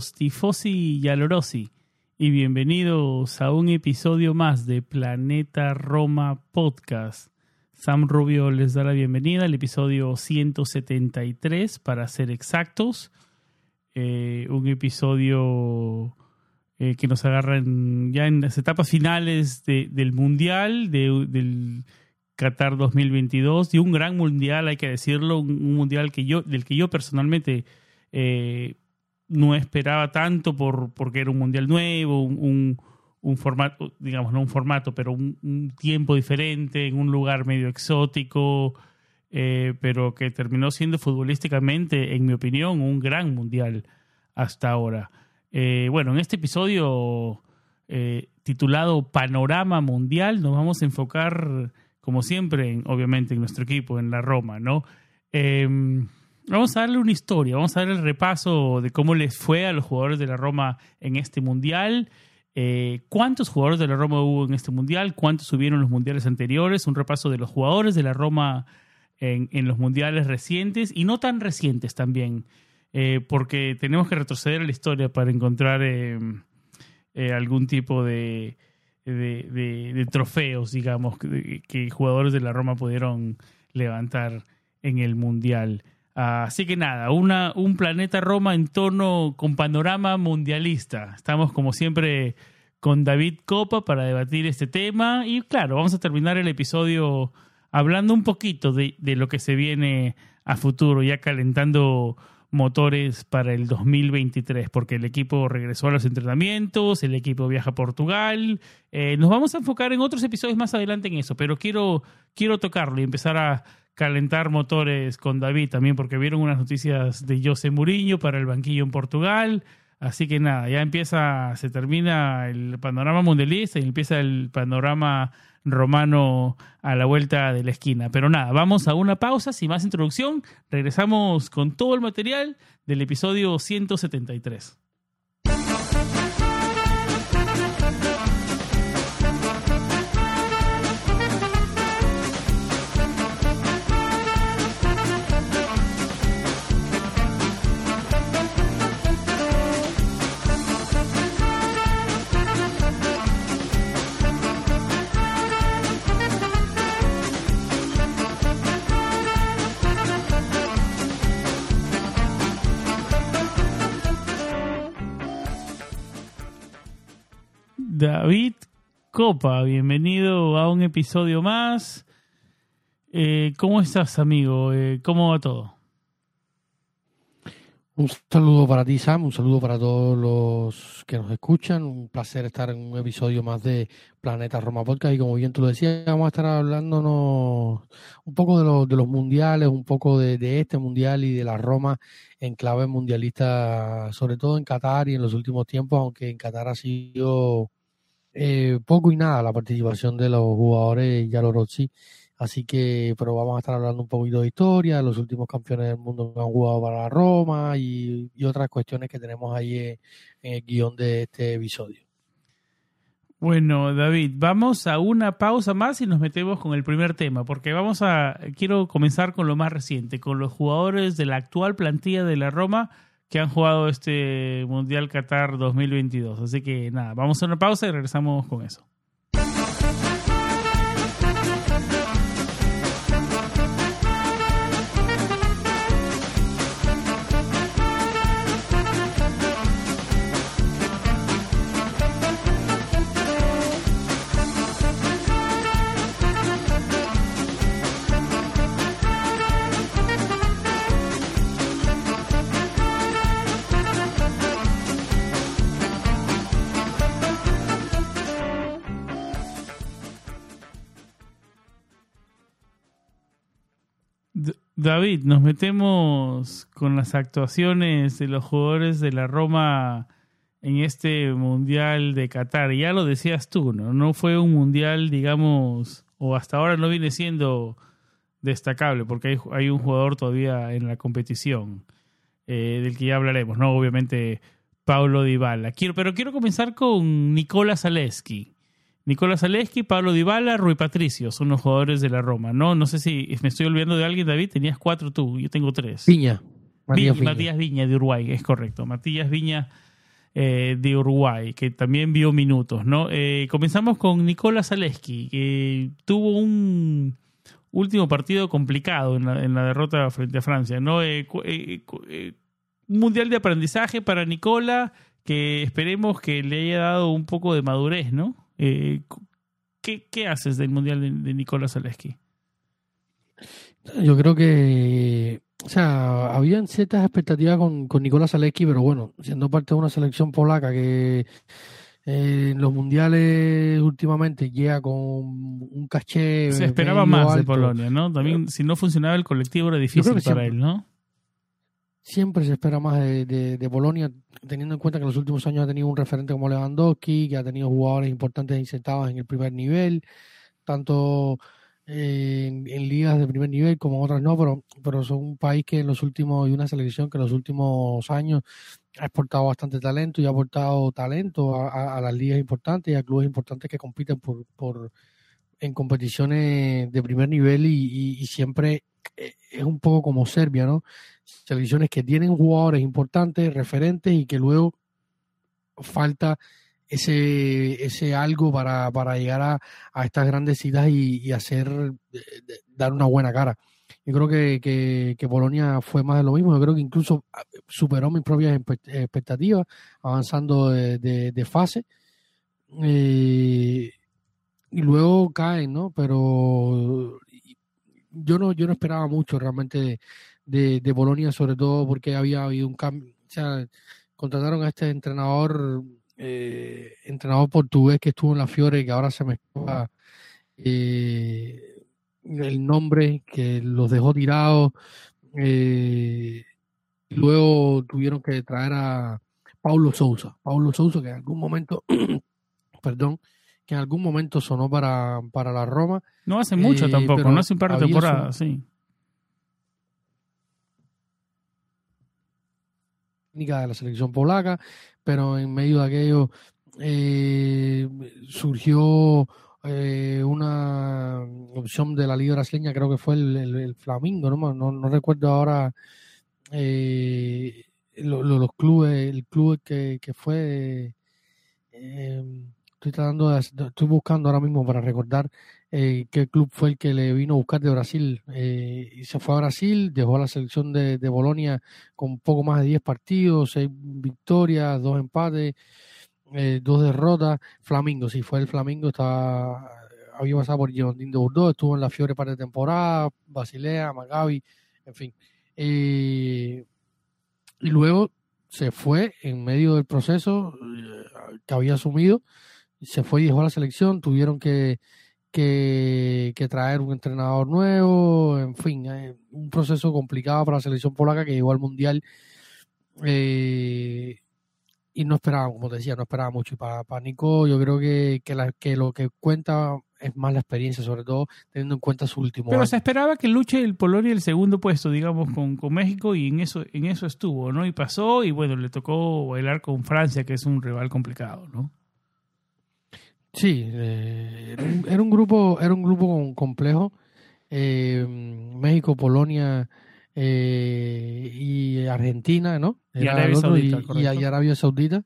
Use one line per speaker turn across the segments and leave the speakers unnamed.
Tifosi y alorosi, y bienvenidos a un episodio más de Planeta Roma Podcast. Sam Rubio les da la bienvenida al episodio 173, para ser exactos. Eh, un episodio eh, que nos agarra ya en las etapas finales del Mundial, del Qatar 2022, y un gran Mundial, hay que decirlo, un, Mundial que yo, del que yo personalmente... Eh, no esperaba tanto por, porque era un mundial nuevo, un, un, formato, digamos, no un formato, pero un, tiempo diferente, en un lugar medio exótico, eh, pero que terminó siendo futbolísticamente, en mi opinión, un gran mundial hasta ahora. Eh, bueno, en este episodio eh, titulado Panorama Mundial nos vamos a enfocar, como siempre, en, obviamente en nuestro equipo, en la Roma, ¿no? Vamos a darle una historia, vamos a dar el repaso de cómo les fue a los jugadores de la Roma en este mundial, eh, cuántos jugadores de la Roma hubo en este mundial, cuántos subieron los mundiales anteriores, un repaso de los jugadores de la Roma en, los mundiales recientes y no tan recientes también, eh, porque tenemos que retroceder a la historia para encontrar eh, algún tipo de, de, trofeos, digamos, que jugadores de la Roma pudieron levantar en el mundial. Así que nada, una, un planeta Roma en tono con panorama mundialista. Estamos como siempre con David Copa para debatir este tema y claro, vamos a terminar el episodio hablando un poquito de, lo que se viene a futuro, ya calentando motores para el 2023, porque el equipo regresó a los entrenamientos, el equipo viaja a Portugal. Eh, nos vamos a enfocar en otros episodios más adelante en eso, pero quiero, quiero tocarlo y empezar a, calentar motores con David también porque vieron unas noticias de José Mourinho para el banquillo en Portugal. Así que nada, ya empieza, se termina el panorama mundialista y empieza el panorama romano a la vuelta de la esquina. Pero nada, vamos a una pausa, sin más introducción, regresamos con todo el material del episodio 173. David Copa, bienvenido a un episodio más. Eh, ¿Cómo estás, amigo? Eh, ¿Cómo va todo?
Un saludo para ti, Sam, un saludo para todos los que nos escuchan. Un placer estar en un episodio más de Planeta Roma Podcast. Y como bien tú lo decías, vamos a estar hablándonos un poco de, de los mundiales, un poco de, de, este mundial y de la Roma en clave mundialista, sobre todo en Qatar y en los últimos tiempos, aunque en Qatar ha sido eh, poco y nada la participación de los jugadores Rossi. Así que, pero vamos a estar hablando un poquito de historia, los últimos campeones del mundo que han jugado para Roma y, otras cuestiones que tenemos ahí en, el guion de este episodio.
Bueno, David, vamos a una pausa más y nos metemos con el primer tema, porque vamos a, quiero comenzar con lo más reciente, con los jugadores de la actual plantilla de la Roma que han jugado este Mundial Qatar 2022. Así que nada, vamos a una pausa y regresamos con eso. David, nos metemos con las actuaciones de los jugadores de la Roma en este Mundial de Qatar. Ya lo decías tú, ¿no? No fue un Mundial, digamos, o hasta ahora no viene siendo destacable, porque hay, un jugador todavía en la competición, eh, del que ya hablaremos, ¿no? Obviamente, Paulo Dybala. Pero quiero comenzar con Nicola Zaleski. Nicola Zaleski, Pablo Dybala, Rui Patricio, son los jugadores de la Roma, ¿no? No sé si me estoy olvidando de alguien, David, tenías cuatro tú, yo tengo tres.
Viña.
Matías Viña, Matías Viña de Uruguay, es correcto. Matías Viña eh, de Uruguay, que también vio minutos, ¿no? Eh, comenzamos con Nicola Zaleski, que tuvo un último partido complicado en la, derrota frente a Francia, ¿no? Eh, un mundial de aprendizaje para Nicola, que esperemos que le haya dado un poco de madurez, ¿no? Eh, ¿qué, haces del Mundial de, de Nicolás Zaleski?
Yo creo que, o sea, habían ciertas expectativas con, con Nicolás Zaleski, pero bueno, siendo parte de una selección polaca que eh, en los mundiales últimamente llega con un caché.
Se esperaba más de Polonia, ¿no? También, si no funcionaba el colectivo, era difícil para él, ¿no?
Siempre se espera más de, de, Bolonia, teniendo en cuenta que en los últimos años ha tenido un referente como Lewandowski, que ha tenido jugadores importantes insertados en el primer nivel, tanto en, ligas de primer nivel como otras no, pero, pero son un país que en los últimos, y una selección que en los últimos años ha exportado bastante talento y ha aportado talento a, las ligas importantes y a clubes importantes que compiten por, por en competiciones de primer nivel y siempre eh, es un poco como Serbia, ¿no? Selecciones que tienen jugadores importantes, referentes y que luego falta ese, ese algo para, para llegar a, a estas grandes citas y, hacer, dar una buena cara. Yo creo que, que, que, Polonia fue más de lo mismo. Yo creo que incluso ah, superó mis propias expectativas, avanzando de, de, fase. Eh, y luego caen, ¿no? Pero yo no, yo no esperaba mucho realmente de, de, Bolonia, sobre todo porque había habido un cambio. O sea, contrataron a este entrenador, eh, entrenador portugués que estuvo en la Fiore, que ahora se me escapa eh, el nombre, que los dejó tirados. Eh, y luego tuvieron que traer a Paulo Sousa. Paulo Sousa, que en algún momento, perdón, que en algún momento sonó para, para la Roma.
No hace mucho eh, tampoco, no hace un par de temporadas, sí.
De la selección polaca, pero en medio de aquello eh, surgió eh, una opción de la liga brasileña, creo que fue el, el, Flamingo, ¿no? No, recuerdo ahora los clubes, el club que, que fue estoy tratando de, estoy buscando ahora mismo para recordar eh, qué club fue el que le vino a buscar de Brasil eh, y se fue a Brasil, dejó a la selección de, de Bolonia con poco más de 10 partidos, 6 victorias, 2 empates, eh, 2 derrotas. Flamingo, sí, fue el Flamingo, estaba, había pasado por Girondin de Bordeaux, estuvo en la Fiore para de temporada, Basilea, Magavi, en fin. Eh, y luego se fue en medio del proceso que había asumido se fue y dejó la selección, tuvieron que, que, traer un entrenador nuevo, en fin, eh, un proceso complicado para la selección polaca que llegó al Mundial eh, y no esperaba, como te decía, no esperaba mucho. Y para, para Nico yo creo que, que, la, que lo que cuenta es más la experiencia, sobre todo teniendo en cuenta su último
Pero se esperaba que luche el Polonia el segundo puesto, digamos, con, con México y en eso, en eso estuvo, ¿no? Y pasó y bueno, le tocó bailar con Francia, que es un rival complicado, ¿no?
Sí, eh, era, un, grupo, era un grupo complejo. Eh, México, Polonia eh, y Argentina, ¿no?
y Arabia Saudita.
Y, Arabia Saudita.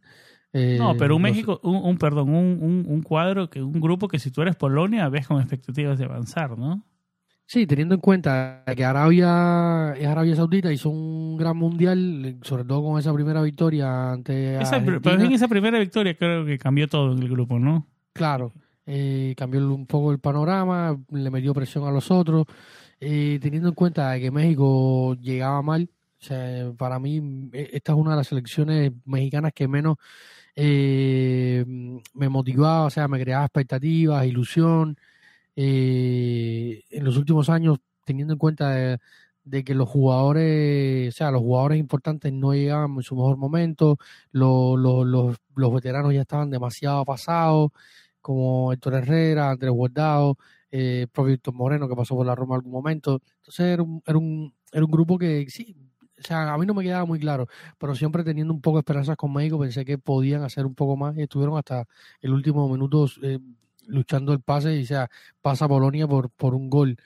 no, pero un México, un, perdón, un, un, cuadro, que un grupo que si tú eres Polonia ves con expectativas de avanzar, ¿no?
Sí, teniendo en cuenta que Arabia es Arabia Saudita, hizo un gran mundial, sobre todo con esa primera victoria ante
esa, Pero en esa primera victoria creo que cambió todo en el grupo, ¿no?
Claro, eh, cambió un poco el panorama, le metió presión a los otros, eh, teniendo en cuenta que México llegaba mal. Para mí e, esta es una de las selecciones mexicanas que menos eh, me motivaba, o sea, me creaba expectativas, ilusión. en los últimos años, teniendo en cuenta de que los jugadores, o sea, los jugadores importantes no llegaban en su mejor momento, los, los veteranos ya estaban demasiado pasados, como Héctor Herrera, Andrés Guardado, eh, propio Víctor Moreno, que pasó por la Roma en algún momento. Entonces era un, era un, era un grupo que sí, o sea, a mí no me quedaba muy claro, pero siempre teniendo un poco de esperanzas con México, pensé que podían hacer un poco más y estuvieron hasta el último minuto eh, luchando el pase y o sea, pasa Polonia por, por un gol.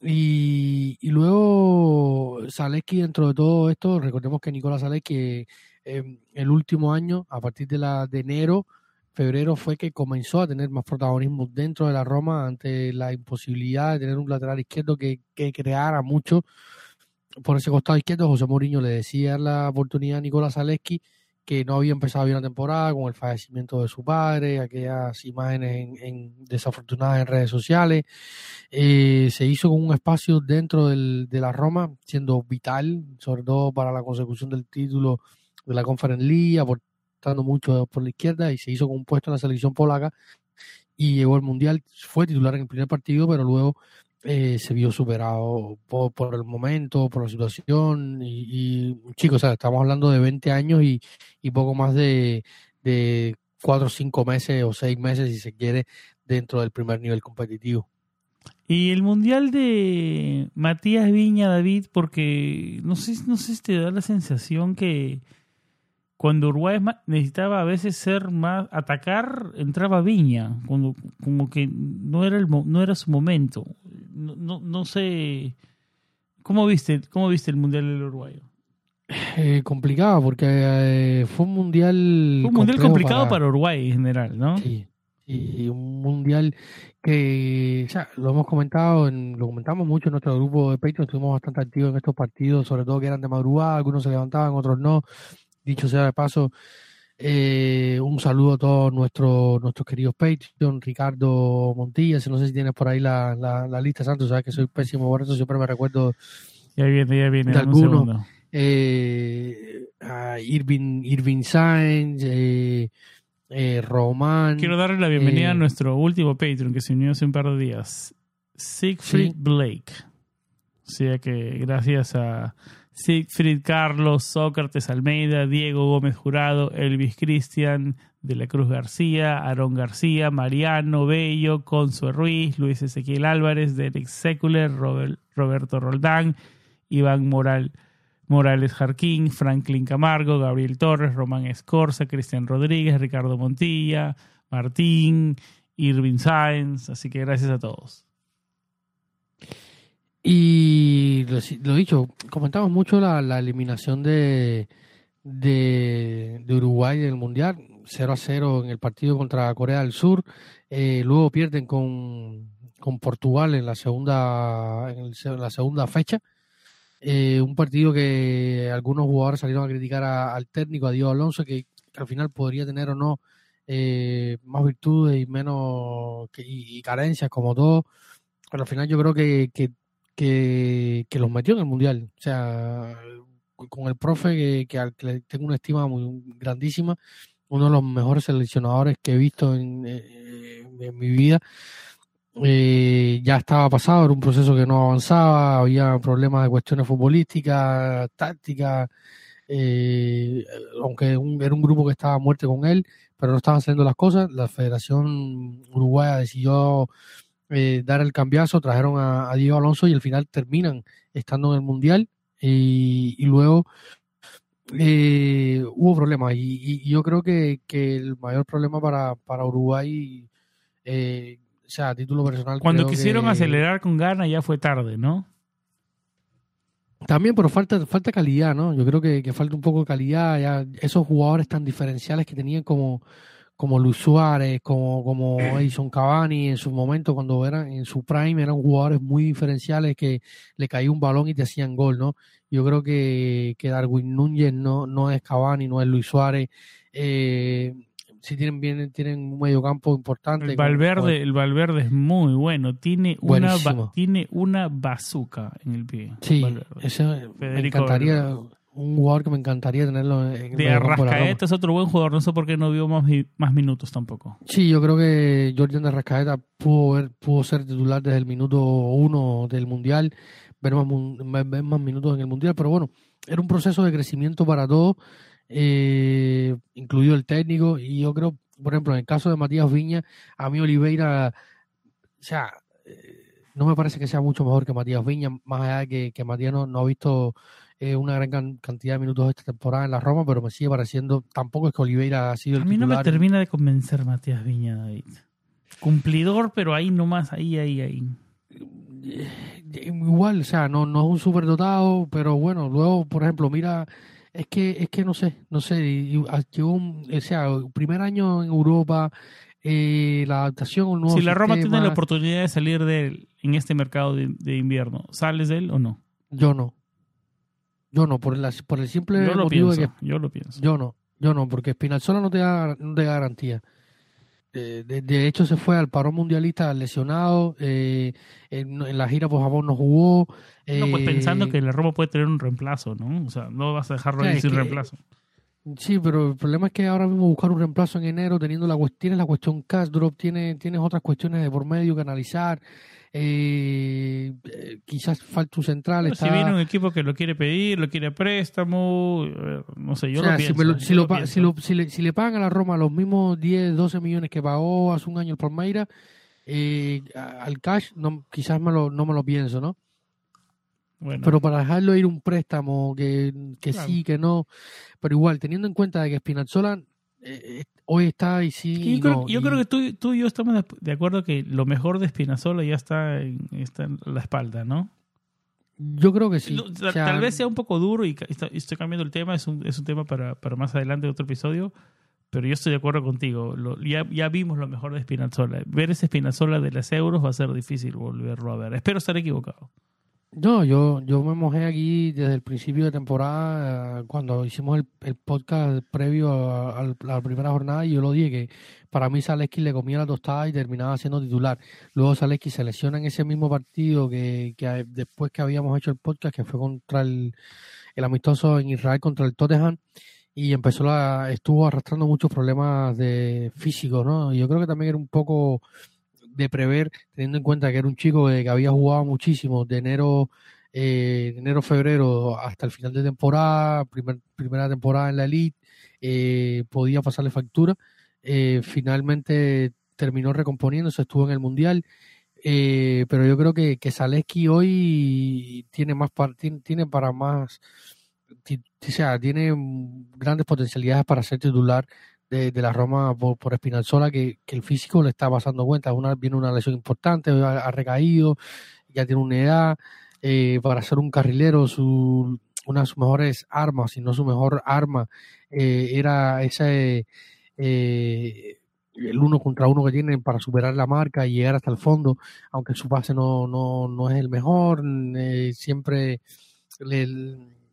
Y, luego Zaleski dentro de todo esto, recordemos que Nicolás Zaleski eh, el último año, a partir de la de enero, febrero fue que comenzó a tener más protagonismo dentro de la Roma ante la imposibilidad de tener un lateral izquierdo que, creara mucho por ese costado izquierdo. José Mourinho le decía la oportunidad a Nicolás Zaleski que no había empezado bien la temporada con el fallecimiento de su padre, aquellas imágenes en, desafortunadas en redes sociales. Eh, se hizo con un espacio dentro de la Roma, siendo vital, sobre todo para la consecución del título de la Conference League, aportando mucho por la izquierda y se hizo con un puesto en la selección polaca y llegó al Mundial, fue titular en el primer partido, pero luego eh, se vio superado por, el momento, por la situación. Y, y chicos, estamos hablando de 20 años y, y poco más de, de 4 o 5 meses o 6 meses, si se quiere, dentro del primer nivel competitivo.
Y el mundial de Matías Viña, David, porque no sé, no sé si te da la sensación que cuando Uruguay necesitaba a veces ser más atacar entraba Viña cuando como que no era el no era su momento. No, no, no sé cómo viste cómo viste el mundial del Uruguayo
eh, complicado porque eh, fue un mundial
fue un mundial complicado para... para... Uruguay en general no
sí y un mundial que ya lo hemos comentado en, lo comentamos mucho en nuestro grupo de Patreon estuvimos bastante activos en estos partidos sobre todo que eran de madrugada algunos se levantaban otros no Dicho sea de paso, eh, un saludo a todos nuestros nuestros queridos Patreon, Ricardo Montilla, no sé si tienes por ahí la, la, la lista, Santos, sabes que soy pésimo por eso, siempre me recuerdo
ya viene, ya viene,
de algunos. Eh, Irving, Irving Sainz, eh, eh, Román.
Quiero darle la bienvenida a nuestro último Patreon que se unió hace un par de días, Siegfried ¿sí? Blake. O sea que gracias a Siegfried Carlos, Sócrates Almeida, Diego Gómez Jurado, Elvis Cristian de la Cruz García, Aarón García, Mariano Bello, Consuelo Ruiz, Luis Ezequiel Álvarez, Derek Seculer, Robert, Roberto Roldán, Iván Moral, Morales Jarquín, Franklin Camargo, Gabriel Torres, Román Escorza, Cristian Rodríguez, Ricardo Montilla, Martín, Irving Sáenz. Así que gracias a todos.
Y lo, dicho, comentamos mucho la, la eliminación de, de, de, Uruguay del Mundial, 0 a 0 en el partido contra Corea del Sur. Eh, luego pierden con, con, Portugal en la segunda, en, la segunda fecha. Eh, un partido que algunos jugadores salieron a criticar al técnico, a Diego Alonso, que, al final podría tener o no eh, más virtudes y menos y, carencias como todo. Pero al final yo creo que que, los metió en el Mundial. O sea, con el profe que, que, al que tengo una estima muy grandísima, uno de los mejores seleccionadores que he visto en, eh, en mi vida. Eh, ya estaba pasado, era un proceso que no avanzaba, había problemas de cuestiones futbolísticas, tácticas, eh, aunque un, era un grupo que estaba a muerte con él, pero no estaban saliendo las cosas. La Federación Uruguaya decidió eh, dar el cambiazo, trajeron a, a, Diego Alonso y al final terminan estando en el Mundial y, y luego eh, hubo problemas y, y, yo creo que, que, el mayor problema para, para Uruguay, eh, o sea, a título personal...
Cuando quisieron que, acelerar con ganas ya fue tarde, ¿no?
También, pero falta, falta calidad, ¿no? Yo creo que, que falta un poco de calidad. Ya esos jugadores tan diferenciales que tenían como, como Luis Suárez, como, como Edison Cavani en su momento, cuando eran en su prime, eran jugadores muy diferenciales que le caía un balón y te hacían gol, ¿no? Yo creo que, que Darwin Núñez no, no es Cavani, no es Luis Suárez. Eh, si tienen bien, tienen un medio campo importante.
El Valverde, con, el Valverde es muy bueno, tiene una tiene una bazooka en el pie.
Sí, eso me encantaría. Valverde un jugador que me encantaría tenerlo en
De Arrascaeta es otro buen jugador, no sé por qué no vio más, más minutos tampoco.
Sí, yo creo que Jordan de Arrascaeta pudo, ver, pudo ser titular desde el minuto uno del Mundial, ver más, ver más minutos en el Mundial, pero bueno, era un proceso de crecimiento para todos, eh, incluido el técnico, y yo creo, por ejemplo, en el caso de Matías Viña, a mí Oliveira, o sea, eh, no me parece que sea mucho mejor que Matías Viña, más allá de que, que Matías no, ha visto eh, una gran cantidad de minutos esta temporada en la Roma, pero me sigue pareciendo, tampoco es que Oliveira ha sido el
A mí no me termina de convencer Matías Viña, David. Cumplidor, pero ahí nomás, ahí, ahí, ahí.
Igual, o sea, no, no es un superdotado, pero bueno, luego, por ejemplo, mira, es que, es que no sé, no sé, llegó un, o sea, primer año en Europa, eh, la adaptación un nuevo
Si la Roma tiene la oportunidad de salir de él en este mercado de, invierno, ¿sales de él o no?
Yo no. Yo no, por, el, por el simple
yo motivo de que... Yo lo pienso.
Yo no, yo no, porque Spinazzola no te da, no te da garantía. De, de, hecho, se fue al parón mundialista lesionado. Eh, en, la gira por Japón no jugó.
no, pues pensando eh, que la Roma puede tener un reemplazo, ¿no? O sea, no vas a dejarlo ahí sin reemplazo.
Sí, pero el problema es que ahora mismo buscar un reemplazo en enero, teniendo la tienes la cuestión cash drop, tienes, tienes otras cuestiones de por medio que analizar. Eh, quizás falta un central.
Si viene un equipo que lo quiere pedir, lo quiere préstamo, no sé, yo
lo
pienso.
Si, le, si, le, pagan a la Roma los mismos 10, 12 millones que pagó hace un año el Palmeira, eh, al cash no, quizás me lo, no me lo pienso, ¿no? Bueno. Pero para dejarlo ir un préstamo que, que sí, que no. Pero igual, teniendo en cuenta de que Spinazzola eh, hoy está y sí.
yo, creo, que tú, tú, y yo estamos de acuerdo que lo mejor de Spinazzola ya está en, está en la espalda, ¿no?
Yo creo que sí.
Tal vez sea un poco duro y estoy cambiando el tema, es un, es un tema para, para más adelante otro episodio, pero yo estoy de acuerdo contigo. ya, ya vimos lo mejor de Spinazzola. Ver ese Spinazzola de las euros va a ser difícil volverlo a ver. Espero estar equivocado.
No, yo, yo me mojé aquí desde el principio de temporada, cuando hicimos el, podcast previo a, la primera jornada, y yo lo dije que para mí Zaleski le comía la tostada y terminaba siendo titular. Luego Zaleski se lesiona en ese mismo partido que, que después que habíamos hecho el podcast, que fue contra el, el amistoso en Israel contra el Tottenham, y empezó la, estuvo arrastrando muchos problemas de físicos, ¿no? Yo creo que también era un poco de prever, teniendo en cuenta que era un chico que había jugado muchísimo de enero, eh, enero febrero hasta el final de temporada, primera temporada en la elite, eh, podía pasarle factura. Eh, finalmente terminó recomponiéndose, estuvo en el mundial. pero yo creo que, que Zaleski hoy tiene más tiene para más o sea, tiene grandes potencialidades para ser titular de, la Roma por, por Espinalzola que, que, el físico le está pasando cuenta. Una, viene una lesión importante, ha, recaído, ya tiene una edad. Eh, para ser un carrilero, su, una de sus mejores armas, si no su mejor arma, eh, era ese eh, el uno contra uno que tiene para superar la marca y llegar hasta el fondo, aunque su pase no, no, no es el mejor, siempre le,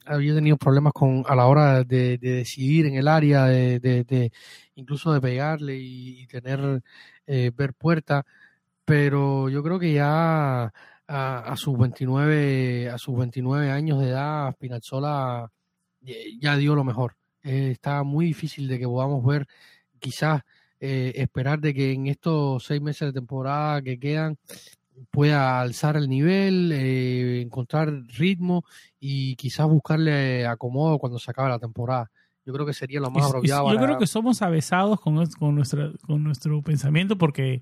había tenido problemas con a la hora de, decidir en el área, de, de, incluso de pegarle y, tener eh, ver puerta, pero yo creo que ya a, sus 29 a sus 29 años de edad Spinazzola ya dio lo mejor. Eh, está muy difícil de que podamos ver quizás eh, esperar de que en estos seis meses de temporada que quedan pueda alzar el nivel, eh, encontrar ritmo y quizás buscarle acomodo cuando se acabe la temporada. Yo creo que sería lo más apropiado.
Yo creo que somos avesados con, con, nuestra, con nuestro pensamiento porque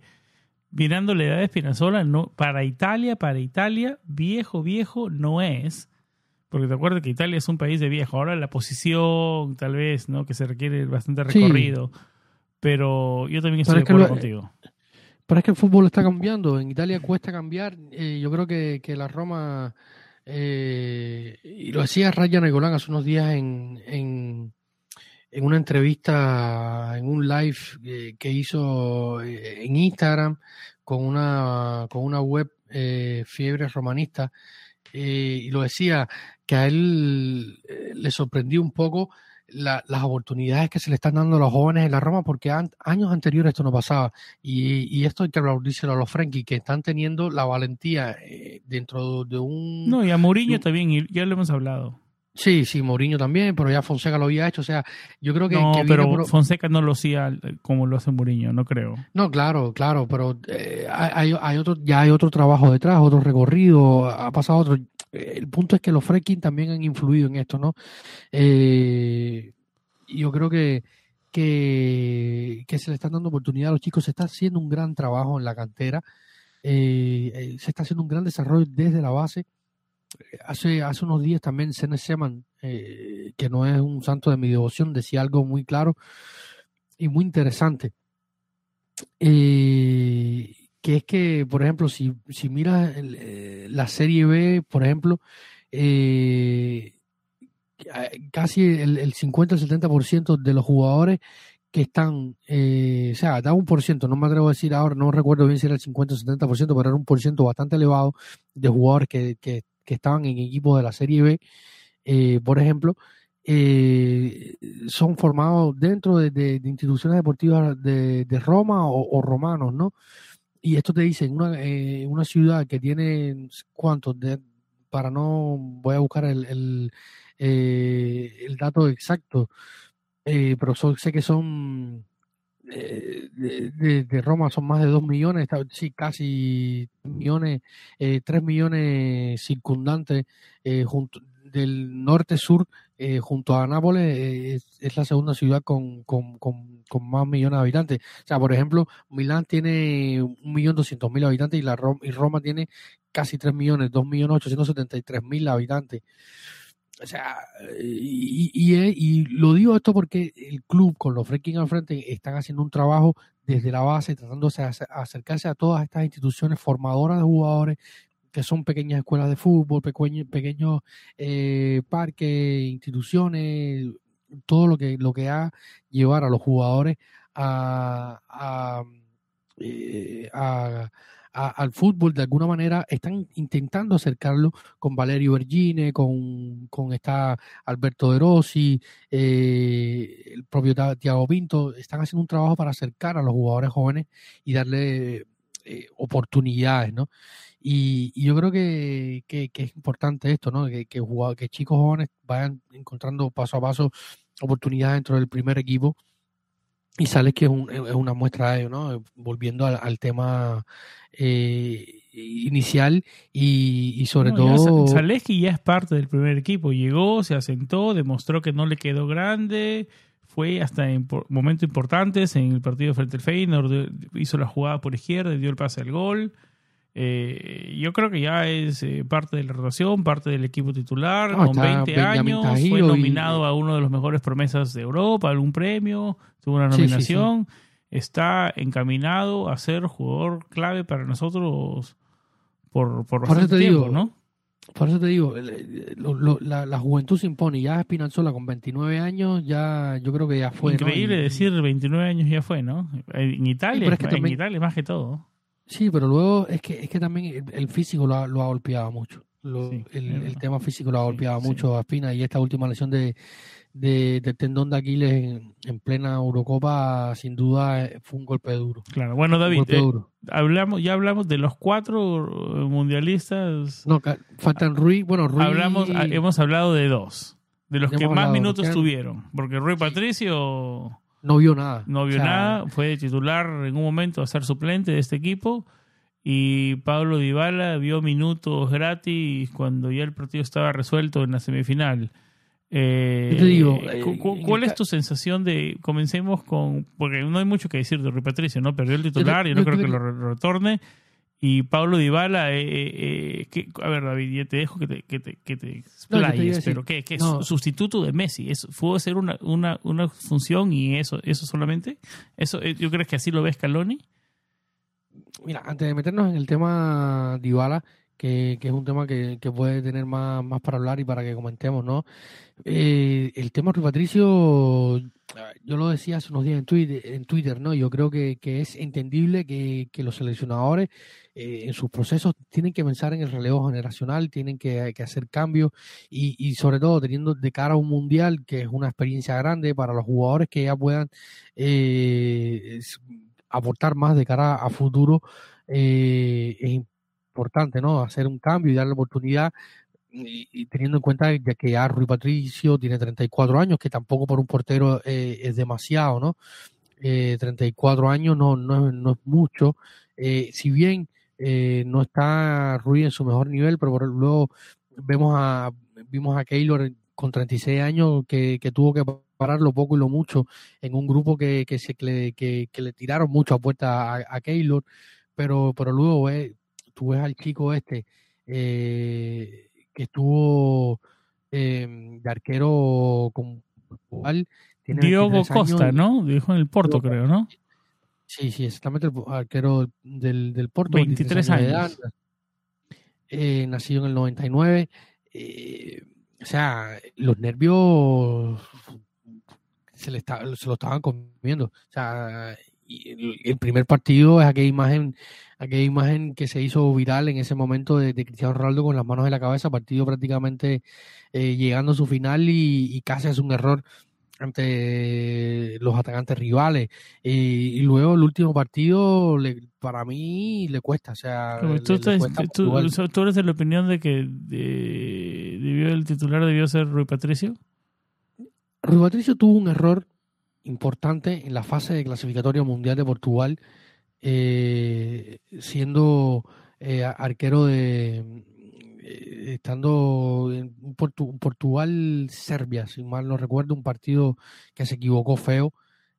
mirando la edad de Spinazzola, no, para Italia, para Italia, viejo, viejo no es. Porque te acuerdas que Italia es un país de viejo. Ahora la posición, tal vez, ¿no? Que se requiere bastante recorrido. Pero yo también estoy de acuerdo contigo.
Pero es que el fútbol está cambiando. En Italia cuesta cambiar. Eh, yo creo que, que la Roma, eh, y lo decía Ryan Negolán hace unos días en, en, en, una entrevista, en un live eh, que hizo en Instagram con una, con una web Fiebre Romanista. y lo decía que a él le sorprendió un poco las oportunidades que se le están dando a los jóvenes en la Roma, porque años anteriores esto no pasaba. Y, y esto hay que díselo a los Frenkie, que están teniendo la valentía eh, dentro de un...
No, y a Mourinho también, ya lo hemos hablado.
Sí, sí, Mourinho también, pero ya Fonseca lo había hecho. O sea, yo creo que.
No,
que
pero Fonseca no lo hacía como lo hace Mourinho, no creo.
No, claro, claro, pero eh, hay, hay, otro, ya hay otro trabajo detrás, otro recorrido, ha pasado otro. El punto es que los Freaking también han influido en esto, ¿no? Eh, yo creo que, que, se le están dando oportunidad a los chicos, se está haciendo un gran trabajo en la cantera, eh, se está haciendo un gran desarrollo desde la base hace, hace unos días también Sene Seman, eh, que no es un santo de mi devoción, decía algo muy claro y muy interesante. Eh, que es que, por ejemplo, si, si miras eh, la Serie B, por ejemplo, casi el, el 50 el 70% de los jugadores que están, o sea, da un por ciento, no me atrevo a decir ahora, no recuerdo bien si era el 50 o 70%, pero era un por ciento bastante elevado de jugadores que, que que estaban en equipos de la Serie B, eh, por ejemplo, eh, son formados dentro de, instituciones deportivas de, Roma o, romanos, ¿no? Y esto te dice, en una, eh, una ciudad que tiene, ¿cuántos? De, para no, voy a buscar el, el, el dato exacto, pero sé que son eh, de, Roma son más de 2 millones, sí, casi millones, eh, 3 millones circundantes eh, junto, del norte-sur eh, junto a Nápoles es, la segunda ciudad con, con, más millones de habitantes. O sea, por ejemplo, Milán tiene 1.200.000 habitantes y, la Roma, y Roma tiene casi 3 millones, 2.873.000 habitantes. O sea, y, y, lo digo esto porque el club con los Freaking al frente están haciendo un trabajo desde la base, tratando de acercarse a todas estas instituciones formadoras de jugadores, que son pequeñas escuelas de fútbol, pequeños, pequeños eh, parques, instituciones, todo lo que, lo que ha llevar a los jugadores a, a, eh, a al fútbol de alguna manera están intentando acercarlo con Valerio Bergine, con, con esta Alberto De Rossi, eh, el propio Tiago Pinto, están haciendo un trabajo para acercar a los jugadores jóvenes y darle eh, oportunidades, ¿no? Y, yo creo que, que, es importante esto, ¿no? Que, que, que chicos jóvenes vayan encontrando paso a paso oportunidades dentro del primer equipo y sales que es, una muestra de ello, ¿no? Volviendo al, tema eh, inicial y, sobre todo...
Sales que ya es parte del primer equipo, llegó, se asentó, demostró que no le quedó grande, fue hasta en momentos importantes en el partido frente al Feyenoord, hizo la jugada por izquierda, dio el pase al gol. Eh, yo creo que ya es eh, parte de la rotación, parte del equipo titular, con 20 años, fue nominado a uno de los mejores promesas de Europa, algún premio, tuvo una nominación, está encaminado a ser jugador clave para nosotros por, por,
por tiempo, digo, ¿no? Por eso te digo, la, juventud se impone. Ya Spinazzola con 29 años, ya yo creo que ya fue.
Increíble decir 29 años ya fue, ¿no? En Italia, en Italia más que todo.
Sí, pero luego es que, es que también el, físico lo ha, lo ha, golpeado mucho. el, tema físico lo ha golpeado mucho a Espina y esta última lesión de, de, tendón de Aquiles en, plena Eurocopa sin duda eh, fue un golpe duro.
Claro, bueno David, eh, hablamos ya hablamos de los cuatro mundialistas.
No, faltan Rui, bueno Rui.
Hablamos, ah, hemos hablado de dos, de los que más minutos tuvieron, porque Rui Patricio
no vio nada.
No vio nada, fue titular en un momento a ser suplente de este equipo y Pablo Dybala vio minutos gratis cuando ya el partido estaba resuelto en la semifinal. Eh, te digo, eh, ¿Cuál es tu sensación de, comencemos con, porque no hay mucho que decir de Rui Patricio, ¿no? Perdió el titular, y no creo que lo retorne. Y Pablo Dybala, eh, eh, eh a ver David, ya te dejo que te, que te, que te explayes, pero ¿qué? ¿Qué es sustituto de Messi? ¿Es, ¿Fue hacer una, una, una función y eso eso solamente? eso eh, ¿Yo crees que así lo ve Scaloni?
Mira, antes de meternos en el tema Dybala, que, es un tema que, que, puede tener más, más para hablar y para que comentemos, ¿no? Eh, el tema de Patricio, yo lo decía hace unos días en Twitter, en Twitter ¿no? Yo creo que, que es entendible que, que los seleccionadores eh, en sus procesos tienen que pensar en el relevo generacional, tienen que, que hacer cambios y, y, sobre todo teniendo de cara a un mundial que es una experiencia grande para los jugadores que ya puedan eh, aportar más de cara a futuro. Eh, es importante, ¿no? Hacer un cambio y darle oportunidad y, teniendo en cuenta ya que ya Rui Patricio tiene 34 años, que tampoco por un portero eh, es demasiado, ¿no? 34 años no, no, no es mucho. si bien no está Rui en su mejor nivel, pero luego vemos a, vimos a Keylor con 36 años que, que tuvo que parar lo poco y lo mucho en un grupo que, que, se, que, que le tiraron mucho a puerta a, a Keylor, pero, pero luego tú ves al chico este eh, que estuvo eh, de arquero con
Diogo Costa, ¿no? Dijo en el Porto, creo, ¿no?
Sí, sí, exactamente el arquero del, del Porto.
23 años.
eh, nacido en el 99. Eh, o sea, los nervios se, le se lo estaban comiendo. O sea, el, primer partido es aquella imagen, aquella imagen que se hizo viral en ese momento de, Cristiano Ronaldo con las manos en la cabeza, partido prácticamente eh, llegando a su final y, casi hace un error ante los atacantes rivales. y luego el último partido, para mí, le cuesta. O sea,
tú, tú, eres de la opinión de que debió, el titular debió ser Rui Patricio.
Rui Patricio tuvo un error importante en la fase de clasificatoria mundial de Portugal, eh, siendo eh, arquero de eh, estando en Portugal-Serbia, si mal no recuerdo, un partido que se equivocó feo.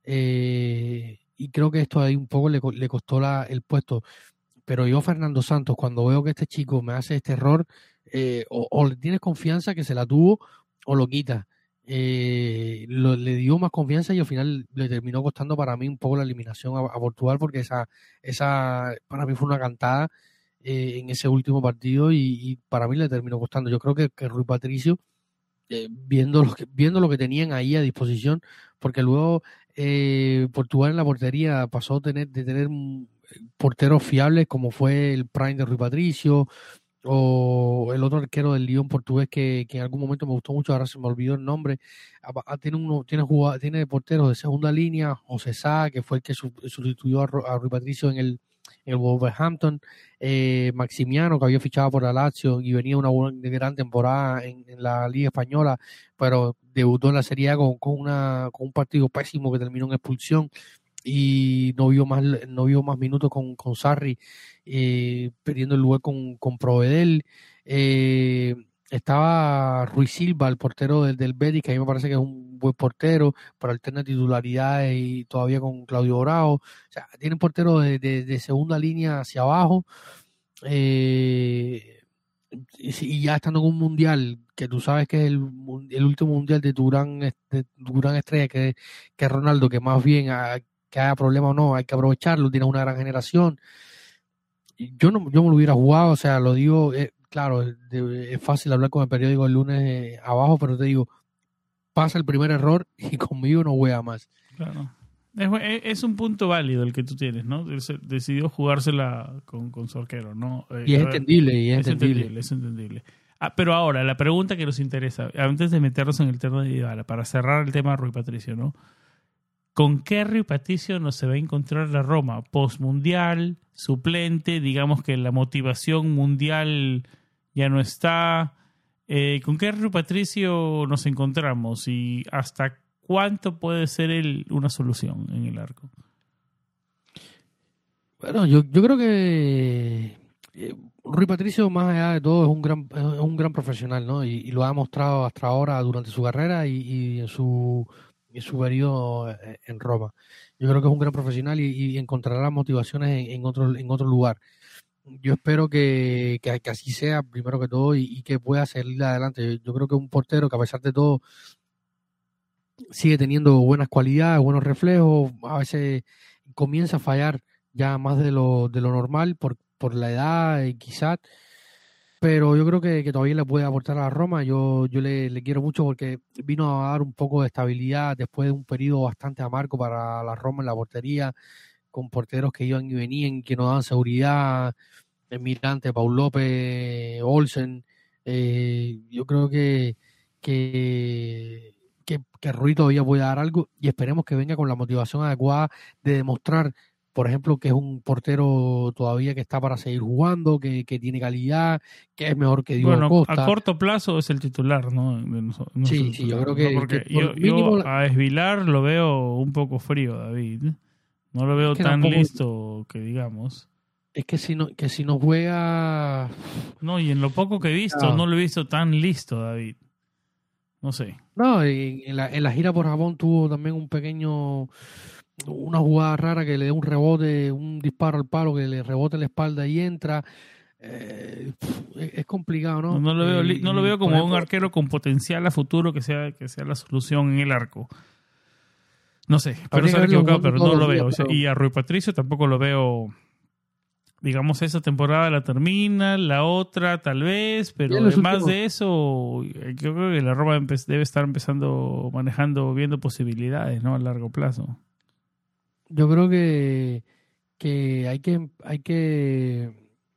y creo que esto ahí un poco le, le costó la, el puesto. Pero yo, Fernando Santos, cuando veo que este chico me hace este error, o, o, le tienes confianza que se la tuvo o lo quita eh, le dio más confianza y al final le terminó costando para mí un poco la eliminación a, Portugal porque esa, esa para mí fue una cantada eh, en ese último partido y, para mí le terminó costando. Yo creo que, que Rui Patricio, eh, viendo, lo que, viendo lo que tenían ahí a disposición, porque luego eh, Portugal en la portería pasó a tener, de tener porteros fiables como fue el Prime de Rui Patricio, o el otro arquero del Lyon portugués que, en algún momento me gustó mucho, ahora se me olvidó el nombre, tiene uno, tiene jugado, tiene porteros de segunda línea, José Sá, que fue el que sustituyó a, Rui Patricio en el, el Wolverhampton, eh, Maximiano, que había fichado por la Lazio y venía una gran temporada en, la Liga Española, pero debutó en la Serie A con, con, una, con un partido pésimo que terminó en expulsión y no vio más, no vio más minutos con, con Sarri, eh, perdiendo el lugar con, con Provedel. Eh, estaba Ruiz Silva, el portero del, del que a mí me parece que es un buen portero, para alternar titularidades y todavía con Claudio Bravo. O sea, tienen porteros de, de, segunda línea hacia abajo. Eh, y ya estando en un mundial, que tú sabes que es el, el último mundial de tu gran, estrella, que, que Ronaldo, que más bien que haya problema o no, hay que aprovecharlo, tienes una gran generación. Yo no, yo me lo hubiera jugado, o sea, lo digo, eh, claro, es, fácil hablar con el periódico el lunes eh, abajo, pero te digo, pasa el primer error y conmigo no juega más.
Claro. Es, un punto válido el que tú tienes, ¿no? Decidió jugársela con, con Sorquero, ¿no?
Eh, y es entendible, y es, entendible.
Es entendible. Ah, pero ahora, la pregunta que nos interesa, antes de meternos en el tema de Dybala, para cerrar el tema de Rui Patricio, ¿no? ¿Con qué Rui Patricio no se va a encontrar la Roma? Postmundial, suplente, digamos que la motivación mundial ya no está. Eh, ¿Con qué Rui Patricio nos encontramos y hasta cuánto puede ser él una solución en el arco?
Bueno, yo, yo creo que eh, Rui Patricio, más allá de todo, es un gran, es un gran profesional, ¿no? Y, lo ha mostrado hasta ahora durante su carrera y en su y su periodo eh, en Roma. Yo creo que es un gran profesional y, encontrará motivaciones en, otro, en otro lugar. Yo espero que, que, así sea, primero que todo, y, que pueda salir adelante. Yo, creo que un portero que a pesar de todo sigue teniendo buenas cualidades, buenos reflejos, a veces comienza a fallar ya más de lo, normal por, por la edad y quizás pero yo creo que, todavía le puede aportar a Roma. Yo, yo le, quiero mucho porque vino a dar un poco de estabilidad después de un periodo bastante amargo para la Roma en la portería, con porteros que iban y venían, que no daban seguridad, Mirante, Paul López, Olsen. Eh, yo creo que, que, que, que Rui todavía puede dar algo y esperemos que venga con la motivación adecuada de demostrar por ejemplo, que es un portero todavía que está para seguir jugando, que, que tiene calidad, que es mejor que Diego
bueno,
Costa.
a corto plazo es el titular, ¿no?
Sí, sí, yo creo que-
¿no? Porque
que por
yo, a Esvilar lo veo un poco frío, David. No lo veo
que
tan
tampoco-
listo que digamos.
Es que si no, que si no juega,
No, y en lo poco que he visto,
No.
lo he visto tan listo, David. No sé.
no, en la, en la gira por Japón tuvo también un pequeño, una jugada rara que le da un rebote, un disparo al palo que le rebote la espalda y entra. Eh, es, complicado, ¿no?
No, no lo veo,
Eh,
no lo veo
por
como un arquero con potencial a futuro que sea, que sea la solución en el arco. No sé, pero
verlo
equivocado, pero no lo
días,
veo.
Pero-
Y a Rui Patricio tampoco lo veo. Digamos, esa temporada la termina, la otra tal vez, pero además
últimos-
de eso, eh, yo creo que la Roma debe estar empezando, manejando, viendo posibilidades, ¿no? A largo plazo.
Yo creo que, que hay que hay que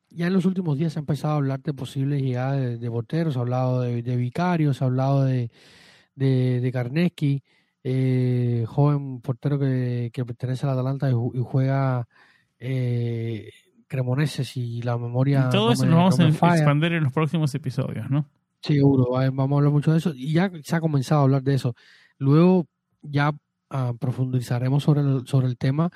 ya en los últimos días se ha empezado a hablar de posibles llegadas de, de porteros, se ha hablado de, de Vicarios, se ha hablado de, de, de Karneski, eh, joven portero que, que pertenece al Atalanta y, y juega eh, Cremonese si la memoria
Y todo
no
eso
me-
nos vamos
no
a
falla.
expandir en los próximos episodios, ¿no?
Seguro, va- vamos a hablar mucho de eso. Y ya se ha comenzado a hablar de eso. Luego ya profundizaremos sobre el, sobre el tema,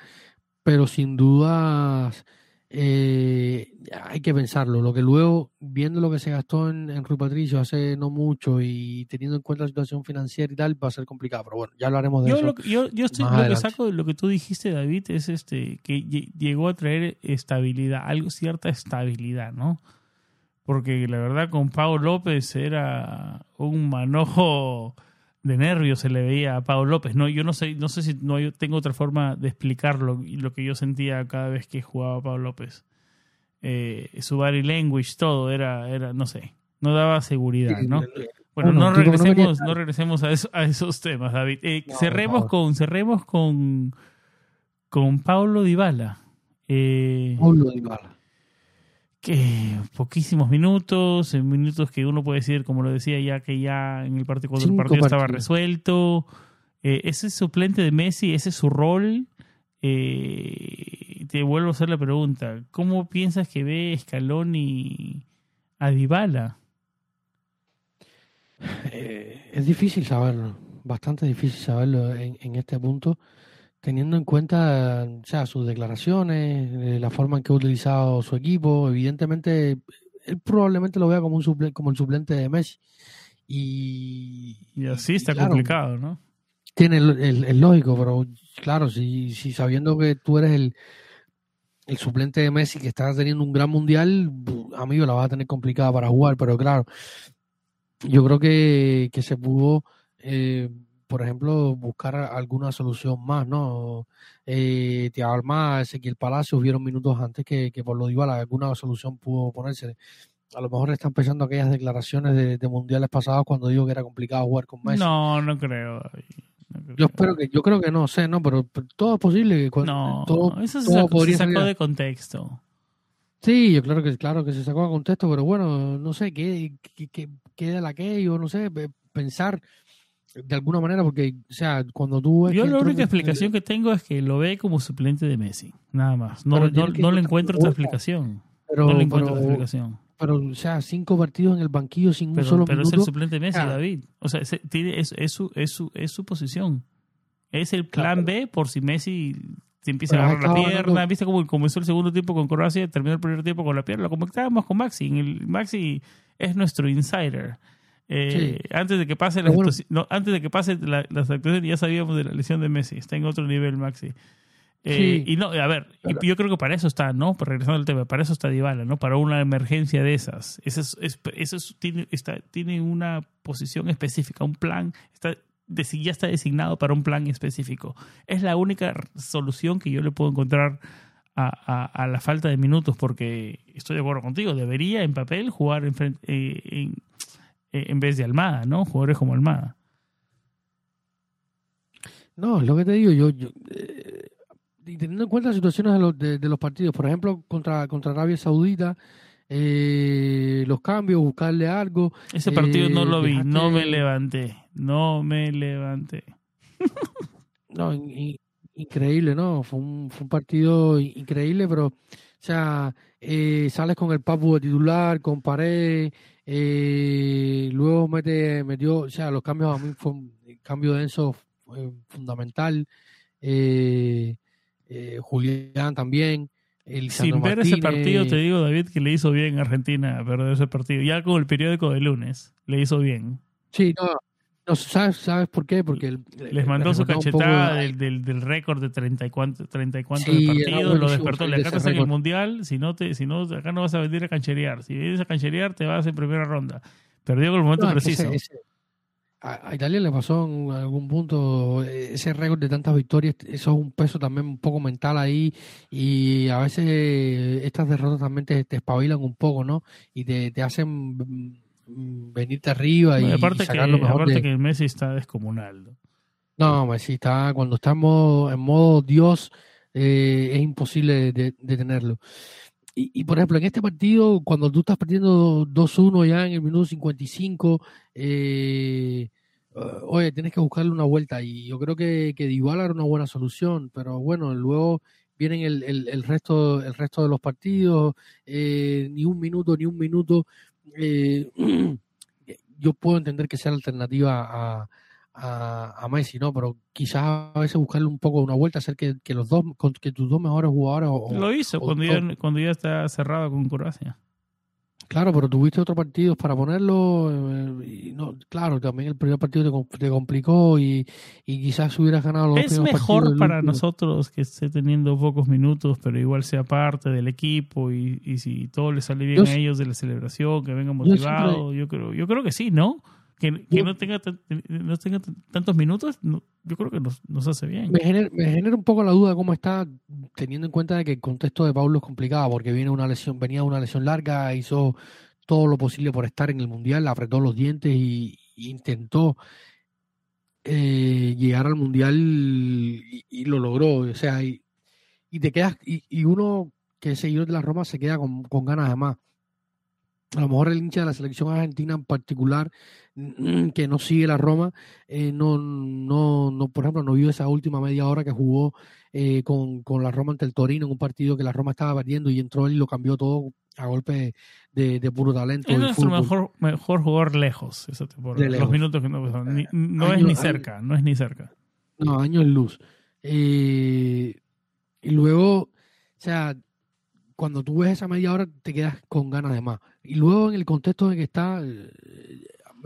pero sin dudas eh, hay que pensarlo. Lo que luego, viendo lo que se gastó en, en Rui Patricio hace no mucho y teniendo en cuenta la situación financiera y tal, va a ser complicado. Pero bueno, ya hablaremos de
Yo,
eso.
lo, yo, yo estoy, lo que saco de lo que tú dijiste, David, es este que lle- llegó a traer estabilidad, algo cierta estabilidad, ¿no? Porque la verdad con Pau López era un manojo de nervios se le veía a Pau López. No, yo no sé, no sé si no yo tengo otra forma de explicarlo lo que yo sentía cada vez que jugaba Pau López. Eh, su body language, todo era, era, no sé, no daba seguridad, ¿no? Bueno, no regresemos, no regresemos a, eso- a esos temas, David. Eh, cerremos con, cerremos con, con Paulo Dybala. Eh,
Paulo Dybala.
Que poquísimos minutos, en minutos que uno puede decir, como lo decía ya, que ya en el partido cuando el partido estaba resuelto. Eh, ese es suplente de Messi, ese es su rol. Eh, te vuelvo a hacer la pregunta, ¿cómo piensas que ve Scaloni a Dybala?
Eh, es difícil saberlo, bastante difícil saberlo en, en este punto, teniendo en cuenta o sea, sus declaraciones, eh, la forma en que ha utilizado su equipo. Evidentemente, él probablemente lo vea como, un suple- como el suplente de Messi. Y,
Y así está
claro,
complicado, ¿no?
Tiene el, el- el lógico, pero claro, si, si sabiendo que tú eres el, el suplente de Messi que está teniendo un gran mundial, amigo, la vas a tener complicada para jugar, pero claro, yo creo que, que se pudo, eh, por ejemplo, buscar alguna solución más, ¿no? Eh, Thiago Almada, Ezequiel Palacios vieron minutos antes que, que por lo digo, alguna solución pudo ponerse. A lo mejor están pensando aquellas declaraciones de, de mundiales pasados cuando digo que era complicado jugar con Messi.
No, no creo. David, no creo.
Yo espero que, yo creo que no sé, no, pero, pero todo es posible que
No,
todo,
eso se
todo
sacó, se
podría
sacó
salir a-
de contexto.
Sí, yo claro que claro que se sacó a contexto, pero bueno, no sé qué qué, qué, qué de aquello, no sé, pe- pensar de alguna manera porque o sea, cuando tú
Yo la única explicación que tengo es que lo ve como suplente de Messi, nada más. No, no, no le encuentro otra explicación.
pero,
no le encuentro
pero,
otra explicación.
pero, o sea, cinco partidos en el banquillo sin un
Pero,
solo
pero es el suplente de Messi. David. O sea, tiene, es, es su, es, su, es su posición. Es el
Claro.
plan B por si Messi se empieza
Pero
a agarrar la pierna.
ganando-
¿Viste cómo comenzó el segundo tiempo con Croacia? Terminó el primer tiempo con la pierna. Como estábamos con Maxi. En el, Maxi es nuestro insider. Eh, Antes de que pase la
bueno.
no, antes de que pase la, las actuaciones ya sabíamos de la lesión de Messi. Está en otro nivel Maxi. Eh,
Sí.
Y no, a ver, y yo creo que para eso está, ¿no? Para regresando al tema, para eso está Dybala, ¿no? Para una emergencia de esas. Eso es, es- eso es- tiene, está, tiene una posición específica, un plan, está, ya está designado para un plan específico. Es la única solución que yo le puedo encontrar a, a- a la falta de minutos, porque estoy de acuerdo contigo, debería en papel jugar en, frente- eh, en, en vez de Almada, ¿no? Jugadores como Almada.
No, es lo que te digo, yo, yo eh, teniendo en cuenta las situaciones de los, de, de los partidos, por ejemplo, contra, contra Arabia Saudita, eh, los cambios, buscarle algo.
Ese partido no
Eh,
lo vi, no
dejaste-
me levanté, no me levanté.
No, increíble, ¿no? Fue un, fue un partido increíble, pero, o sea, eh, sales con el Papu de titular, con Pared, eh, luego mete, metió, o sea, los cambios a mí fue un cambio de Enzo fundamental, eh, eh, Julián también.
Sin ver ese partido, te digo, David, que le hizo bien a Argentina perder ese partido. Ya con el periódico de lunes, le hizo bien.
Sí, no, no, ¿sabes, ¿Sabes por qué? Porque
les mandó su cachetada del, del, récord de 30 y cuánto, 30 y cuánto de partidos, lo despertó. Le acá en el mundial, si no, te, si no, acá no vas a venir a cancherear. Si vienes a cancherear, te vas en primera ronda. Perdió con el momento preciso.
a Italia le pasó en algún punto ese récord de tantas victorias, eso es un peso también un poco mental ahí y a veces estas derrotas también te, te espabilan un poco, ¿no? Y te, te hacen venirte arriba y,
aparte
sacar lo mejor
aparte que Messi está descomunal.
No, Messi está, cuando está en modo, Dios, eh, es imposible detenerlo. Y, y, por ejemplo, en este partido, cuando tú estás perdiendo 2-1 ya en el minuto 55, eh, oye, tienes que buscarle una vuelta. Y yo creo que, que era una buena solución, pero bueno, luego vienen el, el, resto el resto de los partidos, eh, ni un minuto, ni un minuto eh, yo puedo entender que sea la alternativa a, a, Messi, ¿no? Pero quizás a veces buscarle un poco una vuelta, hacer que, los dos, que tus dos mejores jugadores...
Lo hizo cuando, ya, cuando ya está cerrado con Croacia.
Claro, pero tuviste otros partidos para ponerlo. Eh, y no, claro, también el primer partido te, complicó y, y, quizás hubieras ganado los
Es mejor para nosotros que esté teniendo pocos minutos, pero igual sea parte del equipo y, y si todo le sale bien a ellos de la celebración, que vengan motivados. Yo, creo, yo creo que sí, ¿no? Que, no, tenga, no tenga tantos minutos, yo creo que nos, nos hace bien.
Me genera, me genera, un poco la duda de cómo está, teniendo en cuenta de que el contexto de Pablo es complicado, porque viene una lesión, venía una lesión larga, hizo todo lo posible por estar en el Mundial, apretó los dientes y, intentó eh, llegar al Mundial y, lo logró. O sea, y, te quedas, y, uno que es seguidor de la Roma se queda con, con ganas de más a lo mejor el hincha de la selección argentina en particular mm, que no sigue la Roma eh, no no no por ejemplo no vio esa última media hora que jugó eh, con, con, la Roma ante el Torino en un partido que la Roma estaba perdiendo y entró él y lo cambió todo a golpe de, puro talento
es nuestro mejor mejor jugador lejos esa temporada. Los minutos que no no es ni cerca no es ni cerca.
No años luz. Eh, y luego o sea cuando tú ves esa media hora te quedas con ganas de más. Y luego en el contexto en que está, eh,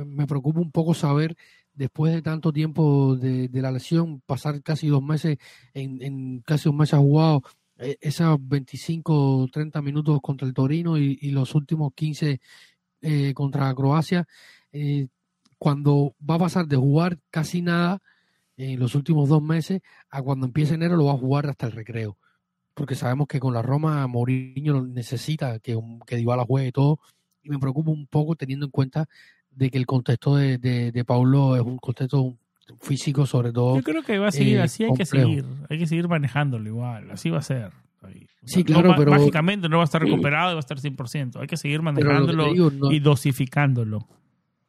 me preocupa un poco saber, después de tanto tiempo de, la lesión, pasar casi dos meses, en, casi un mes ha jugado eh, esos 25 o 30 minutos contra el Torino y, los últimos 15 eh, contra Croacia, cuando va a pasar de jugar casi nada en los últimos dos meses a cuando empiece enero lo va a jugar hasta el recreo porque sabemos que con la Roma Mourinho necesita que, que Dybala juegue y todo, y me preocupa un poco teniendo en cuenta de que el contexto de, de, Paulo es un contexto físico sobre todo.
Yo creo que va a seguir eh, así, hay que seguir, hay que seguir manejándolo igual, así va a ser.
Sí, claro, pero...
Mágicamente no va a estar recuperado y va a estar 100%, hay que seguir manejándolo y dosificándolo.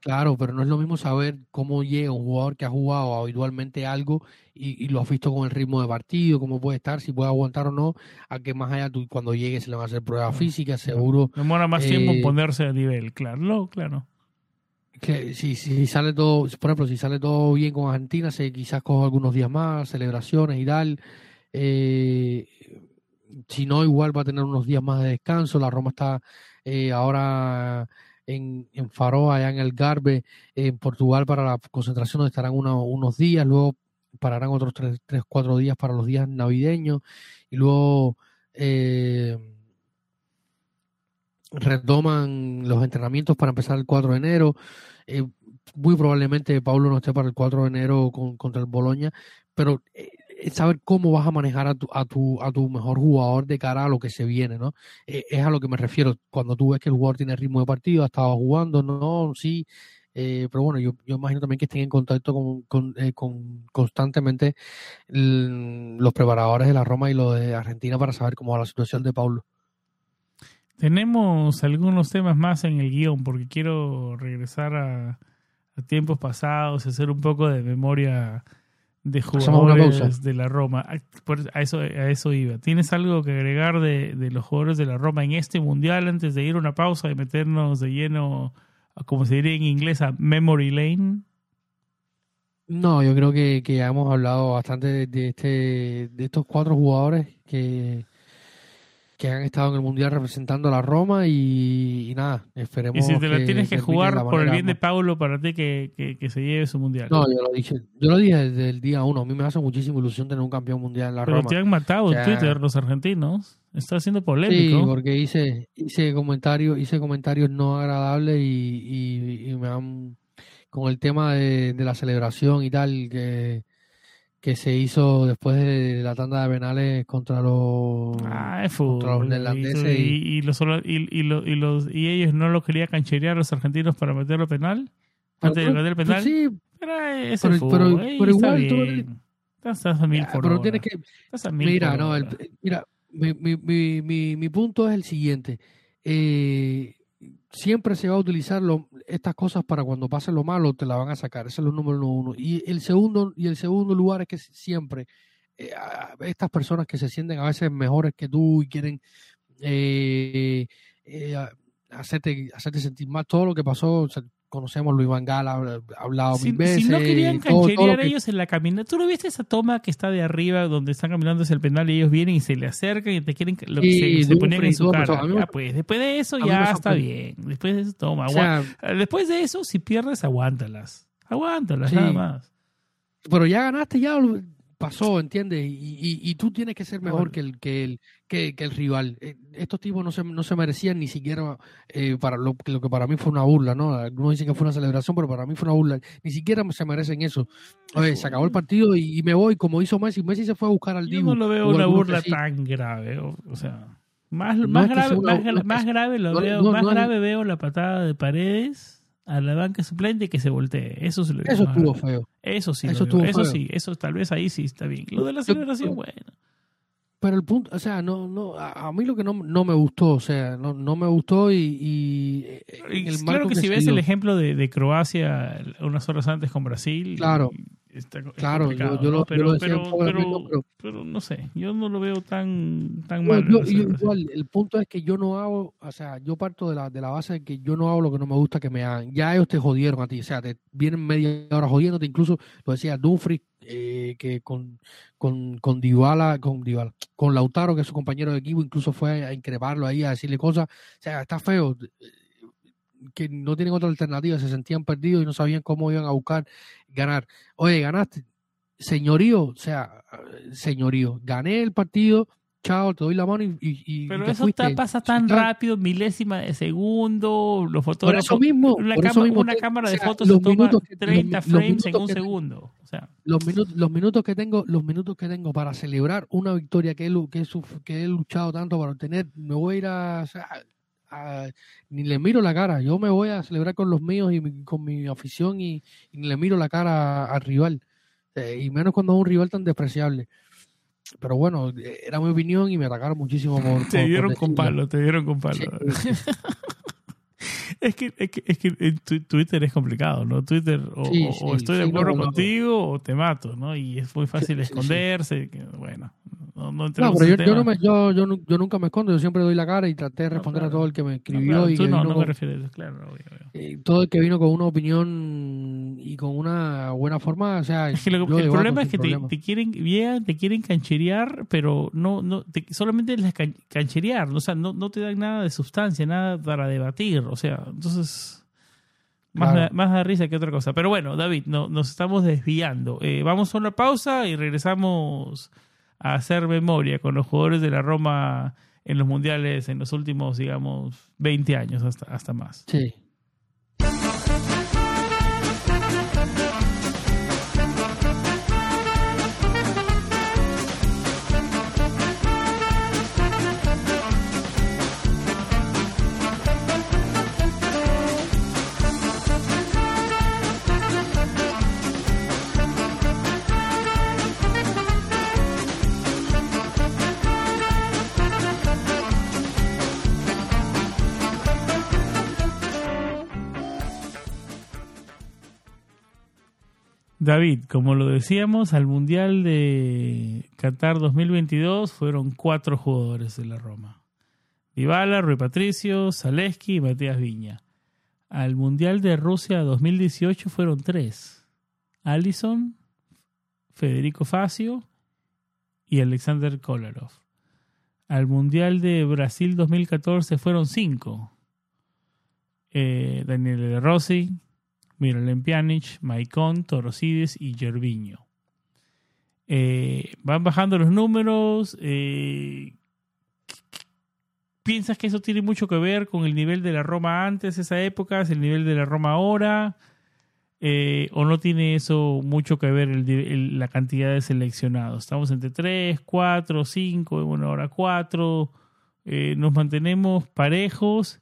Claro, pero no es lo mismo saber cómo llega un jugador que ha jugado habitualmente algo y, lo has visto con el ritmo de partido, cómo puede estar, si puede aguantar o no, a que más allá tú cuando llegue se le va a hacer pruebas físicas, seguro.
Demora más tiempo en eh, ponerse a nivel, claro, claro.
Que si, si sale todo, por ejemplo, si sale todo bien con Argentina, se quizás coja algunos días más, celebraciones y tal. Eh, si no, igual va a tener unos días más de descanso. La Roma está eh, ahora en, en Faroa, allá en el Garbe, en Portugal, para la concentración, donde estarán unos días, luego pararán otros tres, tres, cuatro días para los días navideños, y luego eh, retoman los entrenamientos para empezar el 4 de enero. Eh, muy probablemente Pablo no esté para el 4 de enero contra el Boloña, pero eh, saber cómo vas a manejar a tu, a tu, a tu mejor jugador de cara a lo que se viene, ¿no? Eh, es a lo que me refiero. Cuando tú ves que el jugador tiene ritmo de partido, ha estado jugando, no, sí. Eh, pero bueno, yo, yo imagino también que estén en contacto con, con, eh, con constantemente los preparadores de la Roma y los de Argentina para saber cómo va la situación de Paulo.
Tenemos algunos temas más en el guion porque quiero regresar a, tiempos pasados, hacer un poco de memoria de jugadores de la Roma. A, por- a eso, a eso iba. ¿Tienes algo que agregar de, de los jugadores de la Roma en este mundial antes de ir a una pausa y meternos de lleno, como se diría en inglés, a Memory Lane?
No, yo creo que, que ya hemos hablado bastante de, de este, de estos cuatro jugadores que, que han estado en el Mundial representando a la Roma y, y nada, esperemos
Y si te la tienes que jugar por el bien de Paulo para ti que, que, que se lleve su mundial.
No, yo lo dije, yo lo dije desde el día uno. A mí me hace muchísima ilusión tener un campeón mundial en la
Pero
Roma.
te han matado en. Twitter los argentinos. Está siendo
Sí,
polémico.
porque hice, hice comentarios, hice comentarios no agradables y, y- y me han con el tema de, de la celebración y tal que, que se hizo después de la tanda de penales contra los
Ah,
contra los neerlandeses
Y,
y-
y los, y, y lo- y los, y ellos no lo querían cancherear los argentinos para meterlo penal. Antes de
Pero-
meter el
pues
penal.
sí,
Pero es
pero- pero-
ey,
igual tú-.
Estás, a mil por
pero
hora.
tienes que
Estás a mil
Mira,
por
no, el- mira, mi, mi, mi, mi, mi punto es el siguiente. Eh, siempre se va a utilizar lo- estas cosas para cuando pase lo malo, te la van a sacar. Ese es el número uno. Y el segundo, y el segundo lugar es que siempre eh, estas personas que se sienten a veces mejores que tú y quieren eh, eh, hacerte, hacerte sentir mal. Todo lo que pasó, conocemos Luis Van Gaal, ha ha hablado
Si,
mil veces.
si no querían cancherear
que-
ellos en la caminata, ¿tú no viste esa toma que está de arriba donde están caminando hacia el penal y ellos vienen y se le acercan y te quieren lo que se, se ponían en su cara?
mí
Ya, pues, después de eso ya está bien. Después de eso, toma.
o sea,
Después de eso, si pierdes, aguántalas. Aguántalas,
Sí.
nada más.
pero ya ganaste, ya pasó, ¿entiendes? Y, y, y tú tienes que ser mejor que el que el que, que el rival. Eh, Estos tipos no se, no se merecían ni siquiera eh, para lo, lo que para mí fue una burla, ¿no? Algunos dicen que fue una celebración, pero para mí fue una burla. Ni siquiera se merecen eso. Oye, se acabó el partido y, y me voy, como hizo Messi. Messi se fue a buscar al
Yo
Dibu.
no lo veo una burla
sí.
tan grave. O, o sea, más,
No
más grave,
una-
más, más grave lo
no-
veo,
no-
más grave veo la patada de paredes a la banca suplente que se voltee. Eso lo
Eso estuvo feo.
Eso sí,
Eso estuvo
eso
feo.
sí, eso tal vez ahí sí está bien. Lo de la celebración, bueno.
Pero el punto, o sea, no, no, a, mí lo que no, no me gustó, o sea, no, no me gustó y, y, eh, en
Y
el
claro que si ves el ejemplo de, de Croacia unas horas antes con Brasil,
Claro.
Está,
Claro, yo-
¿no?
lo- yo
pero,
lo decía
pero, pero,
pero-
pero no sé, yo no lo veo tan, mal.
yo- igual, el punto es que yo no hago, o sea, yo parto de la, de la base de que yo no hago lo que no me gusta que me hagan. Ya ellos te jodieron a ti, o sea, te vienen media hora jodiéndote, incluso lo decía Dumfries, eh, que con, con, con Dybala, con Dybala, con Lautaro, que es su compañero de equipo, incluso fue a increparlo ahí, a decirle cosas. O sea, está feo, eh, que no tienen otra alternativa, se sentían perdidos y no sabían cómo iban a buscar ganar. Oye, ganaste, señorío, o sea, señorío, gané el partido, chao, te doy la mano y, y,
Pero
te
eso ta- pasa tan rápido, milésima de segundo, los
Por
fotógrafos...
eso mismo,
una
por eso mismo
una
te-
cámara
o
de
sea,
fotos se toma
que-
30
los- los
frames en un
que-
segundo. O sea,
los minutos, los minutos que tengo, los minutos que tengo para celebrar una victoria que he, lu- que he, suf- que he luchado tanto para obtener, me voy a ir a, o sea, a- ni le miro la cara, yo me voy a celebrar con los míos y mi- con mi afición y, y ni le miro la cara al rival, Eh, y menos cuando es un rival tan despreciable. Pero bueno, eh, era mi opinión y me atacaron muchísimo por, por-
te
por
dieron con
decirlo.
palo, te dieron con palo.
Sí,
Es que, es que, es que en tu- Twitter es complicado, ¿no? Twitter o,
Sí,
estoy de acuerdo contigo o te mato, ¿no? Y es muy fácil esconderse. que, bueno, no, no
No, pero yo, yo, no me, yo, yo, nu- yo nunca me escondo, yo siempre doy la cara y traté de responder
claro.
a todo el que me escribió
claro,
y
tú no, no me
con-
refiero a eso, claro. obvio, obvio.
eh, todo el que vino con una opinión y con una buena forma, o sea,
Es que lo- el problema es que te quieren, llegan, te quieren cancherear, pero no, no, te- solamente les can- cancherear, o sea, no, no te dan nada de sustancia, nada para debatir, o sea, entonces más,
Claro.
da, más risa que otra cosa. Pero bueno, David, no, nos estamos desviando. Eh, vamos a una pausa y regresamos a hacer memoria con los jugadores de la Roma en los mundiales en los últimos, digamos, 20 años, hasta, hasta más.
Sí.
David, como lo decíamos, al Mundial de Qatar 2022 fueron cuatro jugadores de la Roma. Dybala, Rui Patricio, Zaleski y Matías Viña. Al Mundial de Rusia 2018 fueron tres. Allison, Federico Facio y Alexander Kolarov. Al Mundial de Brasil 2014 fueron cinco. Eh, Daniel Rossi, Miralem Pjanic, Maicon, Torosides y Gerviño. Eh, van bajando los números. Eh, ¿Piensas que eso tiene mucho que ver con el nivel de la Roma antes, esa época, es el nivel de la Roma ahora? Eh, ¿O no tiene eso mucho que ver el, la cantidad de seleccionados? Estamos entre 3, 4, 5, bueno, ahora 4. Eh, nos mantenemos parejos.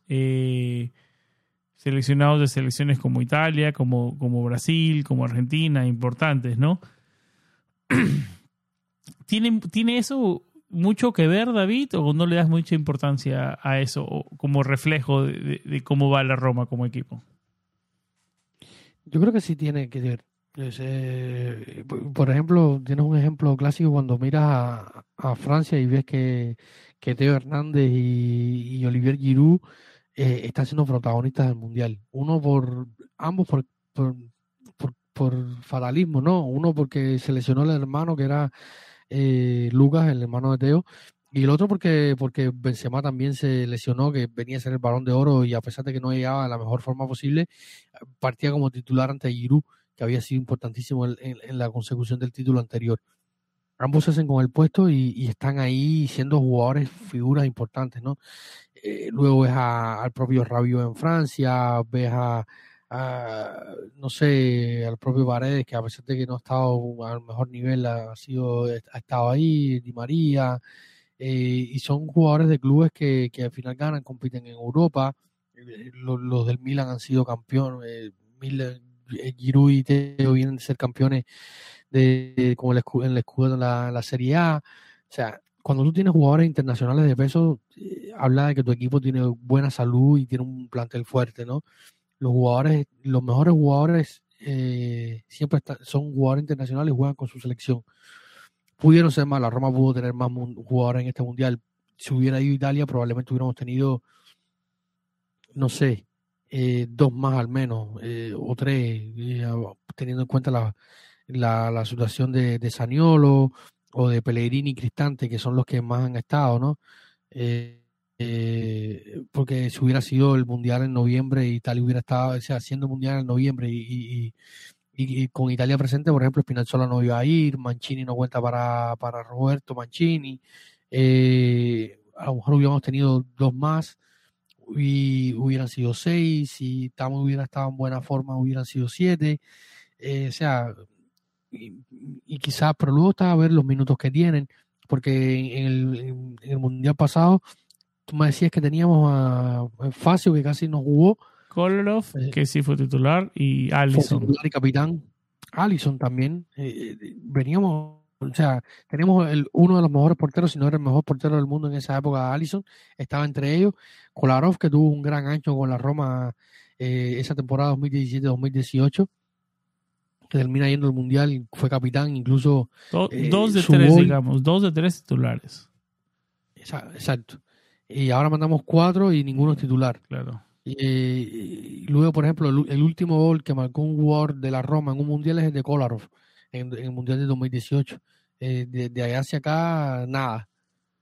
Seleccionados de selecciones como Italia, como, como Brasil, como Argentina, importantes, ¿no? ¿Tiene, ¿Tiene eso mucho que ver, David, o no le das mucha importancia a eso como reflejo de, cómo va la Roma como equipo?
Yo creo que sí tiene que ver. Eh, por ejemplo, tienes un ejemplo clásico cuando miras a, a Francia y ves que, que Teo Hernández y, y Olivier Giroud eh, están siendo protagonistas del mundial. Uno por ambos por, por, por, por, fatalismo, ¿no? Uno porque se lesionó el hermano que era eh, Lucas, el hermano de Teo, y el otro porque, porque Benzema también se lesionó, que venía a ser el balón de oro y a pesar de que no llegaba de la mejor forma posible, partía como titular ante Giroud, que había sido importantísimo en, la consecución del título anterior. Ambos se hacen con el puesto y, están ahí siendo jugadores, figuras importantes, ¿no? Eh, luego ves a, al propio Rabiot en Francia, ves a, a, no sé, al propio Paredes, que a pesar de que no ha estado al mejor nivel, ha, sido, ha estado ahí, Di María, eh, y son jugadores de clubes que, que, al final ganan, compiten en Europa. Eh, los, los, del Milan han sido campeones, eh, Milan, Giroud y Teo vienen de ser campeones de, como el escudo, en el escudo de la, Serie A. O sea, cuando tú tienes jugadores internacionales de peso, eh, habla de que tu equipo tiene buena salud y tiene un plantel fuerte, ¿no? Los jugadores, los mejores jugadores eh, siempre está, son jugadores internacionales y juegan con su selección pudieron ser más. La Roma pudo tener más jugadores en este mundial. Si hubiera ido Italia, probablemente hubiéramos tenido, no sé, eh, dos más al menos, eh, o tres, teniendo en cuenta la, la, la situación de, de, Saniolo o de Pellegrini y Cristante, que son los que más han estado, ¿no? porque si hubiera sido el mundial en noviembre, Italia hubiera estado, o sea, haciendo mundial en noviembre y, y, y, y, con Italia presente, por ejemplo, Spinazzola no iba a ir, Mancini no cuenta para, para Roberto Mancini, eh, a lo mejor hubiéramos tenido dos más y hubieran sido seis, si Tamo hubiera estado en buena forma hubieran sido siete, eh, o sea, y, y quizás, pero luego está a ver los minutos que tienen, porque en el, en el Mundial pasado tú me decías que teníamos a Facio que casi no jugó,
Kolarov, eh, que sí fue titular, y Allison.
Fue titular y capitán. Allison también. Eh, veníamos, o sea, tenemos el, uno de los mejores porteros, si no era el mejor portero del mundo en esa época, Allison. Estaba entre ellos. Kolarov, que tuvo un gran año con la Roma eh, esa temporada 2017-2018 que termina yendo al mundial fue capitán, incluso.
Do, eh, dos de tres, gol. digamos, dos de tres titulares.
Exacto. Y ahora mandamos cuatro y ninguno es titular.
Claro.
Y, luego, por ejemplo, el, el, último gol que marcó un jugador de la Roma en un mundial es el de Kolarov, en, en el mundial de 2018. Eh, de, de, allá hacia acá, nada.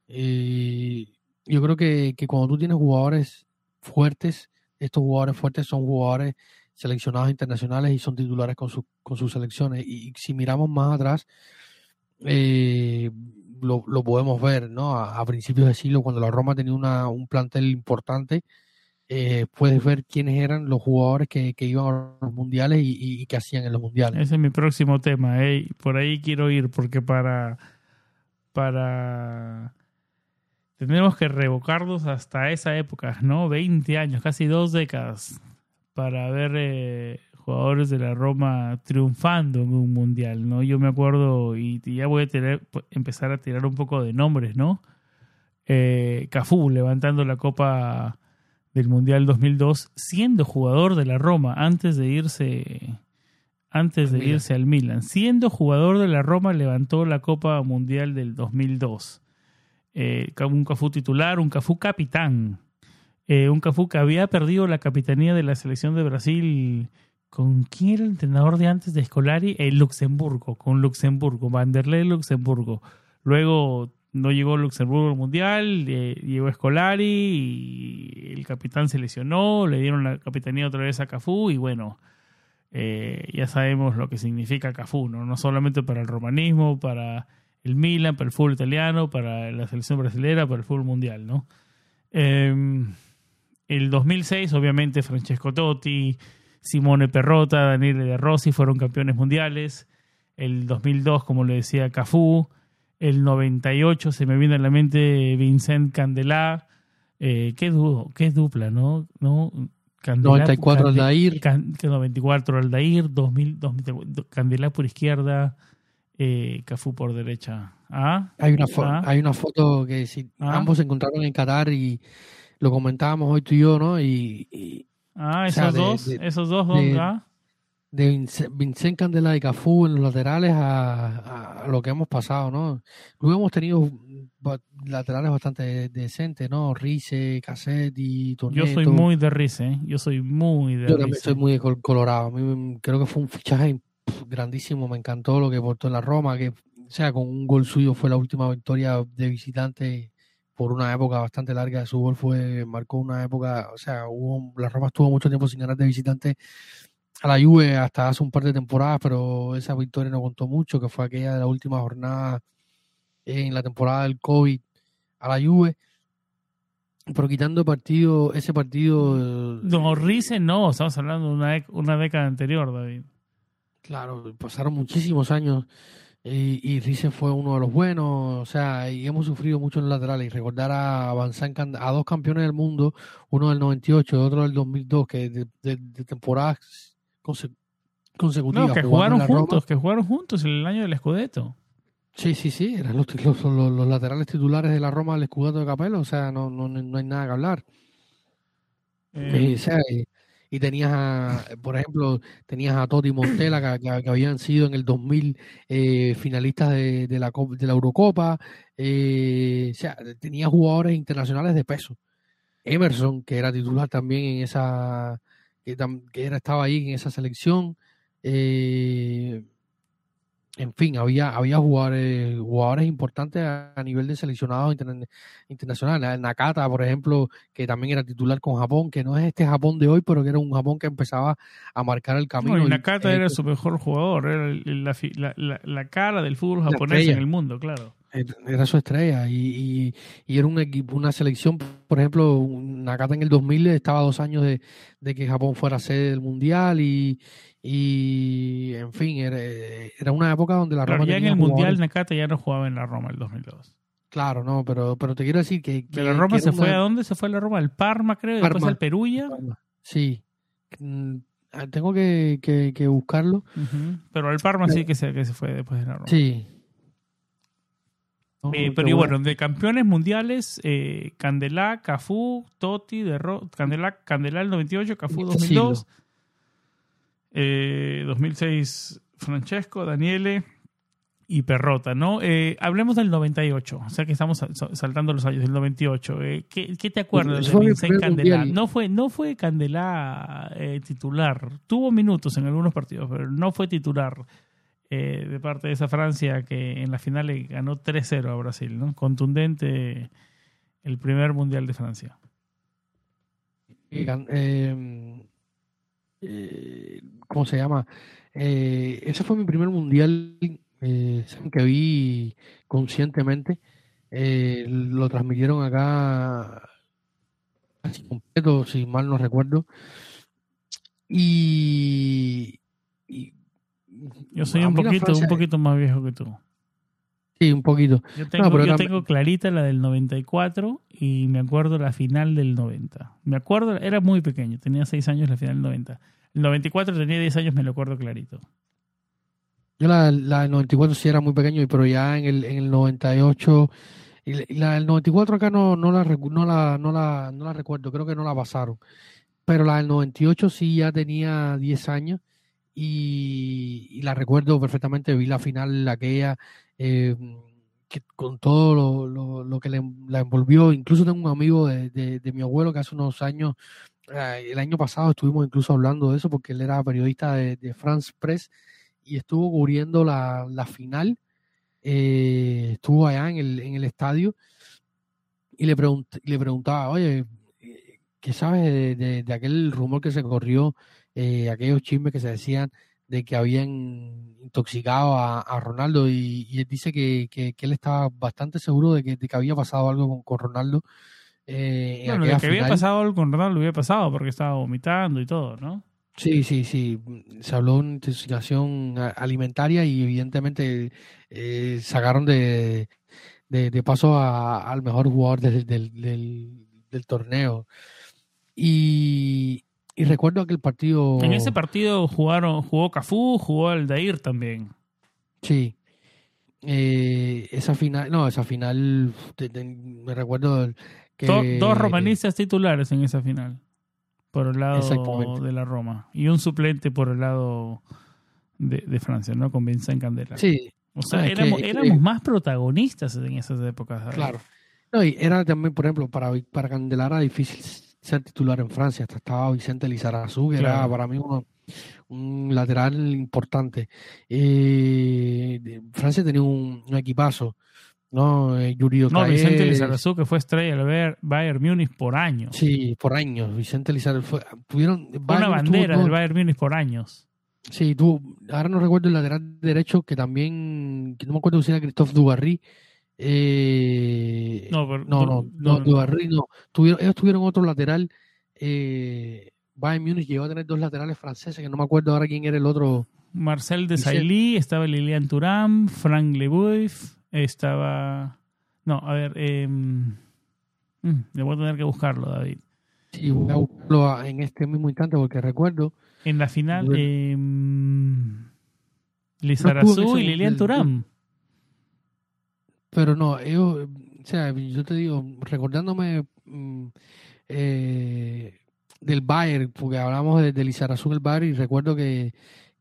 Y yo creo que, que, cuando tú tienes jugadores fuertes, estos jugadores fuertes son jugadores seleccionados internacionales y son titulares con, su, con sus selecciones. Y, si miramos más atrás, eh, lo, lo, podemos ver, ¿no? A, a, principios de siglo, cuando la Roma tenía una, un plantel importante, eh, puedes ver quiénes eran los jugadores que, que iban a los mundiales y, y, y, que hacían en los mundiales.
Ese es mi próximo tema, eh. por ahí quiero ir porque para para tenemos que revocarnos hasta esa época, ¿no? 20 años, casi dos décadas para ver eh, jugadores de la Roma triunfando en un mundial, ¿no? Yo me acuerdo y, y ya voy a tener, empezar a tirar un poco de nombres, ¿no? Eh, Cafú levantando la copa del Mundial 2002, siendo jugador de la Roma antes de irse antes de irse al Milan. Siendo jugador de la Roma, levantó la Copa Mundial del 2002. Eh, un Cafú titular, un Cafú capitán. Eh, un Cafú que había perdido la capitanía de la selección de Brasil. ¿Con quién era el entrenador de antes de Scolari? El Luxemburgo, con Luxemburgo, Vanderlei Luxemburgo. Luego no llegó Luxemburgo al Mundial, eh, llegó Scolari y el capitán se lesionó, le dieron la capitanía otra vez a Cafú y bueno, eh, ya sabemos lo que significa Cafú, ¿no? no solamente para el romanismo, para el Milan, para el fútbol italiano, para la selección brasileña, para el fútbol mundial, ¿no? Eh, el 2006, obviamente, Francesco Totti, Simone Perrota, Daniele De Rossi fueron campeones mundiales. El 2002, como le decía, Cafú. El 98 se me viene a la mente Vincent Candelá. Eh, qué, du qué dupla, ¿no? ¿No?
Candelá, 94
Cande
Aldair.
Can 94 Aldair, 2000, 2000, Candelá por izquierda, eh, Cafú por derecha. ¿Ah?
Hay una,
¿Ah?
hay una foto que si
¿Ah?
ambos se encontraron en Qatar y lo comentábamos hoy tú y yo, ¿no? Y, y
ah,
o
esos
sea, de-
dos,
de-
esos dos,
de-
¿ah?
de Vince- Vincent Candela y Cafú en los laterales a, a lo que hemos pasado, ¿no? Luego hemos tenido laterales bastante decentes, ¿no? Rice, Cassetti, Toneto.
Yo soy muy de Rice, ¿eh? Yo soy muy de
Yo también soy muy de col- colorado. A mí creo que fue un fichaje grandísimo. Me encantó lo que portó en la Roma, que, o sea, con un gol suyo fue la última victoria de visitante por una época bastante larga de su gol. Fue, marcó una época, o sea, hubo, la Roma estuvo mucho tiempo sin ganar de visitante a la Juve hasta hace un par de temporadas, pero esa victoria no contó mucho, que fue aquella de la última jornada en la temporada del COVID a la Juve. Pero quitando partido, ese partido eh,
No, Rice no, estamos hablando de una, una década anterior, David.
Claro, pasaron muchísimos años y, y fue uno de los buenos, o sea, y hemos sufrido mucho en laterales. Y recordar a Van Zandt, a dos campeones del mundo, uno del 98 y otro del 2002, que de, de- de temporadas conse- consecutivas.
No, que jugaron
Roma.
juntos, que jugaron juntos en el año del Scudetto.
Sí, sí, sí, eran los, los, los- los laterales titulares de la Roma del Scudetto de Capello, o sea, no, no, no hay nada que hablar.
Eh,
Eh, o sea, y, tenías, a, por ejemplo, tenías a Totti Montella que, habían sido en el 2000 eh, finalistas de, de la, de la Eurocopa. eh, o sea, tenías jugadores internacionales de peso. Emerson, que era titular también en esa, que era, estaba ahí en esa selección. eh, en fin, había, había jugadores, jugadores importantes a, a nivel de seleccionados interna- internacionales. Nakata, por ejemplo, que también era titular con Japón, que no es este Japón de hoy, pero que era un Japón que empezaba a marcar el camino.
no, y Nakata
eh,
era su mejor jugador, era el- la, la- cara del fútbol japonés en el mundo, claro.
Era su estrella y, y- y era un equipo, una selección, por ejemplo, Nakata en el 2000 estaba a dos años de, de que Japón fuera sede del Mundial y, y en fin, era, era una época donde la
Claro,
Roma
ya en
tenía
el Mundial Nakata ya no jugaba en la Roma el 2002.
Claro, no, pero, pero te quiero decir que... que
De la Roma se fue
una-
a dónde se fue la Roma? Al Parma, creo, y después
Parma.
al Perugia.
Sí. Mm, ah, Tengo que, que- que buscarlo.
Pero al Parma sí que se, que se fue después de la Roma.
Sí.
Eh, pero y bueno, de campeones mundiales, eh, Candelá, Cafú, Totti, de Ro- Candelá, Candelá el 98, Cafú
En este
2002, eh, 2006 Francesco, Daniele y Perrota, ¿no? Eh, hablemos del 98, o sea que estamos sal- saltando los años del 98. Eh, ¿qué, qué te acuerdas
Ese
de Candelá? No fue, no fue Candelá eh, titular, tuvo minutos en algunos partidos, pero no fue titular eh, de parte de esa Francia que en la final le ganó 3-0 a Brasil, ¿no? Contundente el primer mundial de Francia.
Eh, ¿Cómo se llama? Eh, ese fue mi primer mundial eh, que vi conscientemente. Lo transmitieron acá casi completo, si mal no recuerdo. Y, y-
Yo soy un poquito,
Francia-
un poquito más viejo que tú.
Sí, un poquito.
Yo tengo,
pero
yo
era-
tengo clarita la del 94 y me acuerdo la final del 90. Me acuerdo, era muy pequeño, tenía 6 años la final del 90. El 94 tenía 10 años, me lo acuerdo clarito.
Yo la, la del 94 sí era muy pequeño, pero ya en el, en el 98, y la- y del 94 acá no, no, la, no, la, no, la, no la recuerdo, creo que no la pasaron. Pero la del 98 sí ya tenía 10 años y, la recuerdo perfectamente, vi la final aquella, eh, que con todo lo, que la envolvió, incluso tengo un amigo de, mi abuelo que hace unos años, eh, el año pasado estuvimos incluso hablando de eso porque él era periodista de, France Press y estuvo cubriendo la, final, eh, estuvo allá en el, en el estadio y le, le preguntaba, oye, ¿qué sabes de, aquel rumor que se corrió, eh, aquellos chismes que se decían de que habían intoxicado a, Ronaldo? Y, él dice que, él estaba bastante seguro de que, había pasado algo con, Ronaldo.
Eh, bueno, de que había pasado algo con Ronaldo había pasado porque estaba vomitando y todo, ¿no?
Sí, sí, sí. Se habló de una intoxicación alimentaria y evidentemente eh, sacaron de, de, paso al mejor jugador del, del, torneo. Y, recuerdo aquel partido.
En ese partido jugaron, jugó Cafú, jugó Aldair también.
Sí. Eh, esa final, no, esa final, me recuerdo que.
dos romanistas titulares en esa final. Por el lado de la Roma. Y un suplente por el lado de, Francia, ¿no? Con Vincent Candela.
Sí,
o sea, éramos, éramos más protagonistas en esas épocas.
Claro. No, y era también, por ejemplo, para, para Candelara difícil ser titular en Francia. Hasta estaba Vicente Lizarazu, que era para mí un lateral importante. Eh, Francia tenía un, equipazo. ¿no? Eh, Yuri
no, Vicente Lizarazu, que fue estrella del Bayern Múnich por años.
Sí, por años. Vicente Lizarazu.
Tuvieron, una bandera del Bayern Múnich por años.
Sí, tú, ahora no recuerdo el lateral derecho que también, que no me acuerdo si era Christophe Dugarry. Eh, no, no, no, no, no. Tuvieron, ellos tuvieron otro lateral. Eh, Bayern Munich llegó a tener dos laterales franceses, que no me acuerdo ahora quién era el otro.
Marcel de Sailly, estaba Lilian Thuram, Frank Leboeuf, estaba... No, a ver, eh, le voy a tener que buscarlo, David.
Sí, voy a buscarlo en este mismo instante porque recuerdo
en la final, eh, Lizarazu y Lilian Turam.
Pero no, yo, o sea, yo te digo, recordándome mm, eh, del Bayern, porque hablamos de, de Lizarazu el Bayern y recuerdo que,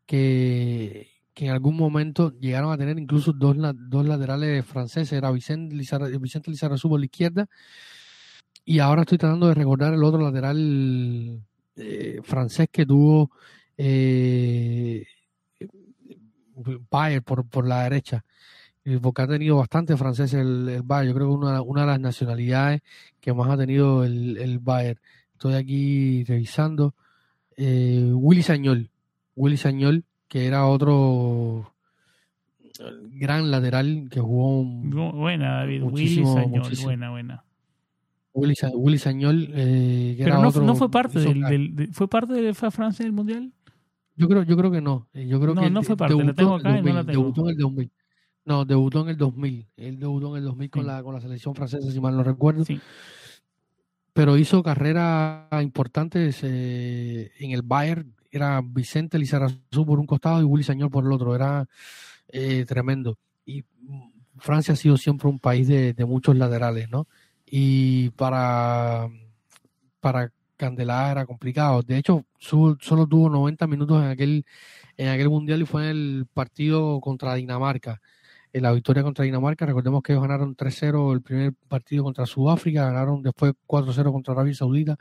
que, en algún momento llegaron a tener incluso dos, dos laterales franceses, era Vicente, Lizarazu, Vicente Lizarazu por la izquierda y ahora estoy tratando de recordar el otro lateral eh, francés que tuvo eh, Bayer por, por la derecha, porque ha tenido bastante francés el, el Bayer. Yo creo que una, una de las nacionalidades que más ha tenido el, el Bayer. Estoy aquí revisando. Eh, Willy Sañol, Willy Sañol, que era otro gran lateral que jugó
buena David Willy Sañol buena buena
Willy, Sañol, eh,
Pero no, no, fue parte del, fue parte de Francia del mundial.
Yo creo, yo creo que no. Eh, yo creo
no,
que
no fue parte. la tengo acá y no la tengo.
Debutó en el 2000. No, debutó en el 2000. Él debutó en el 2000 con la con la selección francesa, si mal no recuerdo. Sí. Pero hizo carrera importantes eh, en el Bayern. Era Vicente Lizarazu por un costado y Willy Sañol por el otro. Era eh, tremendo. Y Francia ha sido siempre un país de, de muchos laterales, ¿no? y para, para Candelá era complicado. De hecho, solo tuvo 90 minutos en aquel, en aquel mundial y fue en el partido contra Dinamarca. En la victoria contra Dinamarca, recordemos que ellos ganaron 3-0 el primer partido contra Sudáfrica, ganaron después 4-0 contra Arabia Saudita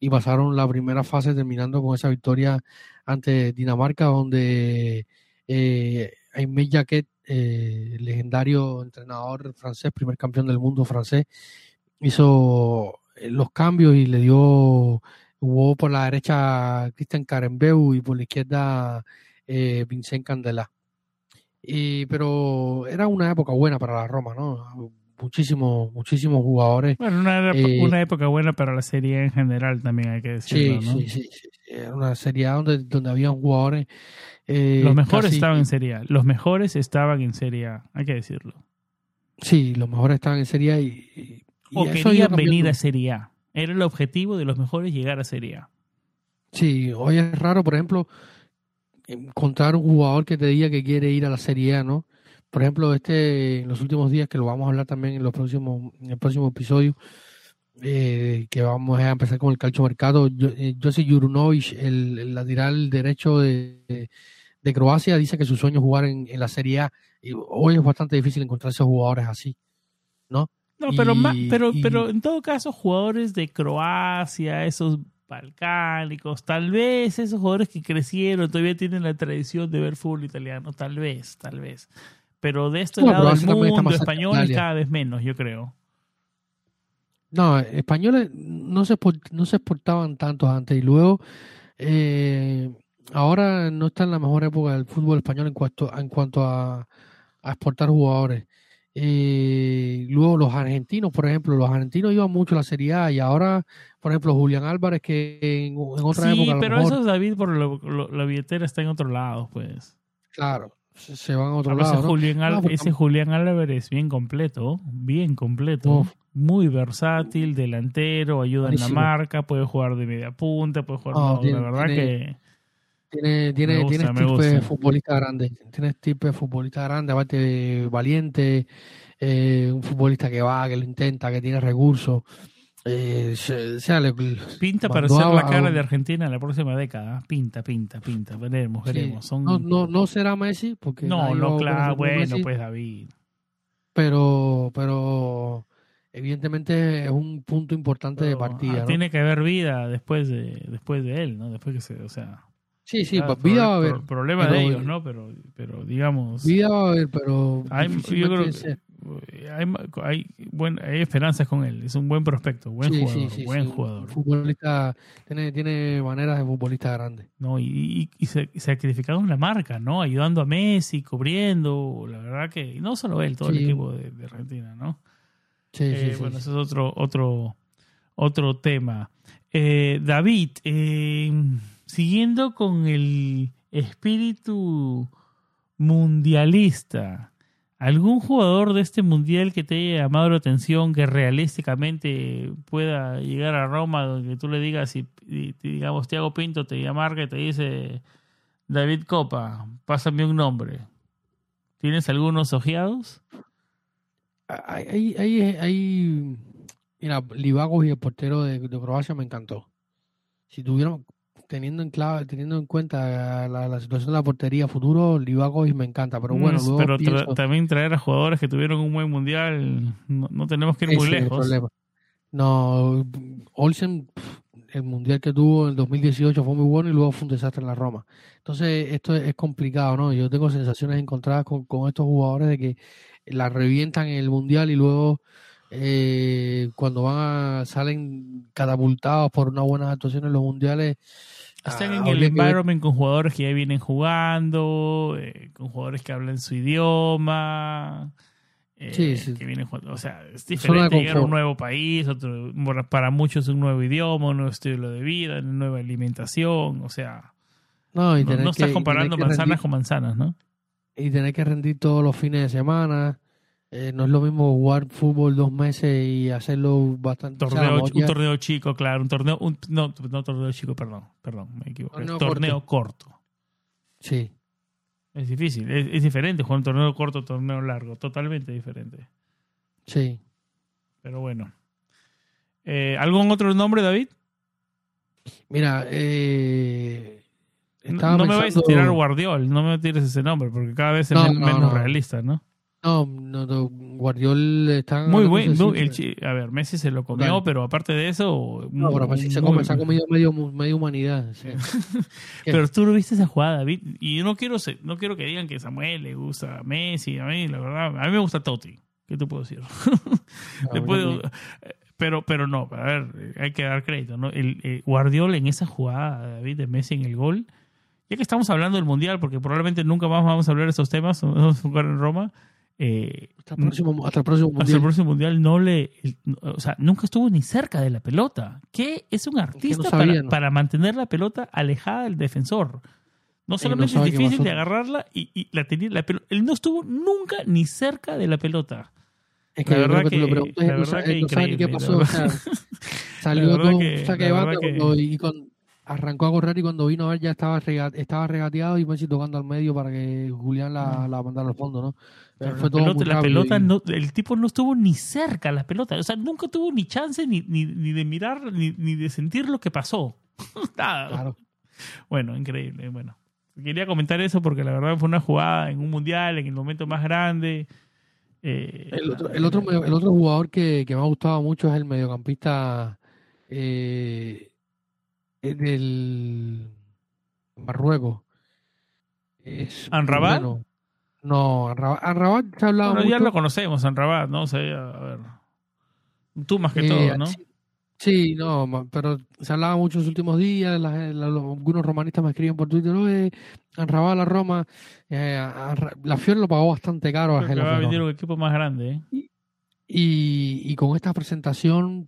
y pasaron la primera fase terminando con esa victoria ante Dinamarca, donde eh, Aimé Jacquet eh, legendario entrenador francés, primer campeón del mundo francés, hizo eh, los cambios y le dio, jugó por la derecha Cristian Carembeu y por la izquierda eh, Vincent Candela. Y, pero era una época buena para la Roma, ¿no? Muchísimos, muchísimos jugadores.
Bueno, una, eh, una época buena para la serie en general también hay que decirlo,
sí, sí, sí, Era una serie donde, donde había jugadores
eh, los mejores estaban en Serie A. Los mejores estaban en Serie A, hay que decirlo.
Sí, los mejores estaban en Serie A y.
o querían venir a Serie A. Era el objetivo de los mejores llegar a Serie A.
Sí, hoy es raro, por ejemplo, encontrar un jugador que te diga que quiere ir a la Serie A, ¿no? Por ejemplo, este, en los últimos días, que lo vamos a hablar también en los próximos, en el próximo episodio, eh, que vamos a empezar con el calcio mercado. Josip Jurunovic, el, el lateral derecho de, de, Croacia, dice que su sueño es jugar en, la Serie A. Y hoy es bastante difícil encontrar esos jugadores así, ¿no?
No, pero, pero, pero en todo caso, jugadores de Croacia, esos balcánicos, tal vez esos jugadores que crecieron todavía tienen la tradición de ver fútbol italiano, tal vez, tal vez. Pero de este lado del mundo español cada vez menos, yo creo.
No, españoles no se, no se exportaban tantos antes y luego eh, ahora no está en la mejor época del fútbol español en cuanto, en cuanto a, exportar jugadores. Eh, luego los argentinos, por ejemplo, los argentinos iban mucho a la Serie A y ahora, por ejemplo, Julián Álvarez que en, otra época...
Sí, pero eso es David por la billetera está en otro lado, pues.
Claro, se, van a otro lado. Ese,
Julián, ese Julián Álvarez bien completo, bien completo muy versátil, delantero, ayuda en la marca, puede jugar de media punta, puede jugar. de la verdad que.
Tiene, tiene, tiene tipo de futbolista grande. Tiene tipo de futbolista grande, aparte valiente, eh, un futbolista que va, que lo intenta, que tiene recursos. Eh, sea,
pinta para ser la cara de Argentina en la próxima década. Pinta, pinta, pinta. Veremos, veremos.
No, no, no será Messi, porque.
No, no, claro, bueno, pues David.
Pero, pero evidentemente es un punto importante de partida.
Tiene que haber vida después de después de él, ¿no? Después que se, o sea.
Sí, sí, pues vida va a haber.
Problema de ellos, ¿no? Pero, pero digamos.
Vida va a haber, pero.
Hay, yo creo que hay, hay, buen, hay esperanzas con él. Es un buen prospecto, buen jugador. buen jugador.
Futbolista, tiene, tiene maneras de futbolista grande.
No, y, y, se, sacrificado en la marca, ¿no? Ayudando a Messi, cubriendo. La verdad que. no solo él, todo el equipo de Argentina, ¿no? Eh, bueno, ese es otro, otro, otro tema. Eh, David, eh, siguiendo con el espíritu mundialista, ¿algún jugador de este mundial que te haya llamado la atención que realísticamente pueda llegar a Roma, donde tú le digas, y, digamos, Tiago Pinto te llama que te dice, David Copa, pásame un nombre? ¿Tienes algunos ojeados?
hay, hay, mira, Livagos y el portero de, Croacia me encantó. Si tuvieron, teniendo en clave, teniendo en cuenta la, situación de la portería futuro, Livagos me encanta, pero bueno,
pero también traer a jugadores que tuvieron un buen mundial, no, tenemos que ir muy lejos.
No, Olsen, el mundial que tuvo en 2018 fue muy bueno y luego fue un desastre en la Roma. Entonces, esto es, complicado, ¿no? Yo tengo sensaciones encontradas con, con estos jugadores de que la revientan en el mundial y luego eh, cuando van a, salen catapultados por una buena actuación en los mundiales.
Están en el environment con jugadores que ya vienen jugando, eh, con jugadores que hablan su idioma. Eh, sí, sí. que vienen jugando. O sea, es diferente llegar a un nuevo país, otro, para muchos un nuevo idioma, un nuevo estilo de vida, una nueva alimentación, o sea, no, no, estás comparando manzanas con manzanas, ¿no?
y tener que rendir todos los fines de semana. Eh, no es lo mismo jugar fútbol dos meses y hacerlo bastante.
Torneo, un torneo chico, claro, un torneo, no, no torneo chico, perdón, perdón, me equivoco. Torneo, torneo corto.
Sí.
Es difícil, es, diferente jugar un torneo corto, torneo largo, totalmente diferente.
Sí.
Pero bueno. Eh, ¿Algún otro nombre, David?
Mira, eh,
no, me vayas a tirar Guardiol, no me tires ese nombre, porque cada vez es menos realista, ¿no?
No, no, Guardiol está...
Muy bueno, a ver, Messi se lo comió, pero aparte de eso...
No, pero Messi se, come, se, ha comido medio, medio humanidad.
pero tú lo viste esa jugada, David, y yo no quiero, no quiero que digan que Samuel le gusta a Messi, a mí, la verdad, a mí me gusta Totti, ¿qué te puedo decir? pero, pero no, a ver, hay que dar crédito, ¿no? El, el Guardiol en esa jugada, David, de Messi en el gol ya que estamos hablando del Mundial, porque probablemente nunca más vamos a hablar de estos temas, vamos a jugar en Roma. Eh,
hasta, el próximo, hasta, el próximo, mundial.
Hasta el próximo mundial no le, o sea, nunca estuvo ni cerca de la pelota. ¿Qué es un artista para, mantener la pelota alejada del defensor? No solamente es difícil de agarrarla y, la tenía la pelota. Él no estuvo nunca ni cerca de la pelota.
Es que la verdad que, que, la verdad que, no sabe qué pasó. salió todo un saque de banda y con, arrancó a correr y cuando vino a ver ya estaba, estaba regateado y Messi tocando al medio para que Julián la, la mandara al fondo, ¿no?
Fue todo la pelota, no, el tipo no estuvo ni cerca la pelota, o sea, nunca tuvo ni chance ni, ni, ni de mirar ni, ni, de sentir lo que pasó. Claro. Bueno, increíble, bueno. Quería comentar eso porque la verdad fue una jugada en un mundial, en el momento más grande.
Eh, el, otro, el, otro, el otro jugador que, que me ha gustado mucho es el mediocampista eh, del Marruecos.
Es ¿Anrabat?
No, Anrabat, se ha hablado
bueno, ya lo conocemos, Anrabat, ¿no? O sea, a ver. Tú más que todo, ¿no?
Sí, no, pero se hablaba mucho en los últimos días, algunos romanistas me escriben por Twitter, oye, Anrabat la Roma, eh, la Fiore lo pagó bastante caro
a Va a venir un equipo más grande, ¿eh?
Y, y, con esta presentación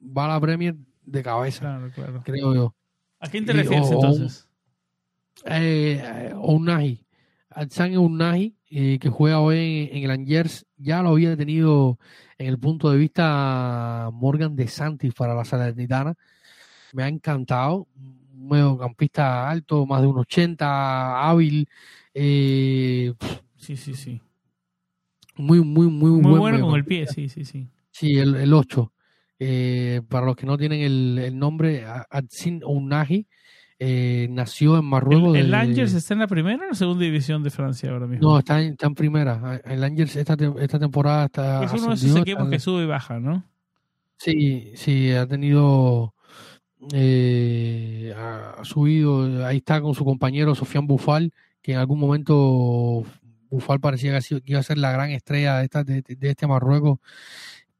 va a la Premier de cabeza, claro, claro. creo yo.
¿A quién te refieres entonces?
Eh, Ounahi. Alzan Ounahi, eh, que juega hoy en, el Angers, ya lo había tenido en el punto de vista Morgan de Santis para la Salernitana. Me ha encantado. Un mediocampista alto, más de un 80, hábil. Eh,
sí, sí, sí.
Muy, muy, muy,
muy bueno con el pie, sí, sí, sí.
Sí, el, el 8. Eh, para los que no tienen el, el nombre, Adsin Ounahi eh, nació en Marruecos.
¿El, Angers está en la primera o en la segunda división de Francia ahora mismo?
No, está en, está en primera. El Angers esta, esta temporada está.
Es uno de esos equipos que sube y baja, ¿no?
Sí, sí, ha tenido. Eh, ha subido, ahí está con su compañero Sofian Bufal, que en algún momento Bufal parecía que iba a ser la gran estrella de, esta, de, de este Marruecos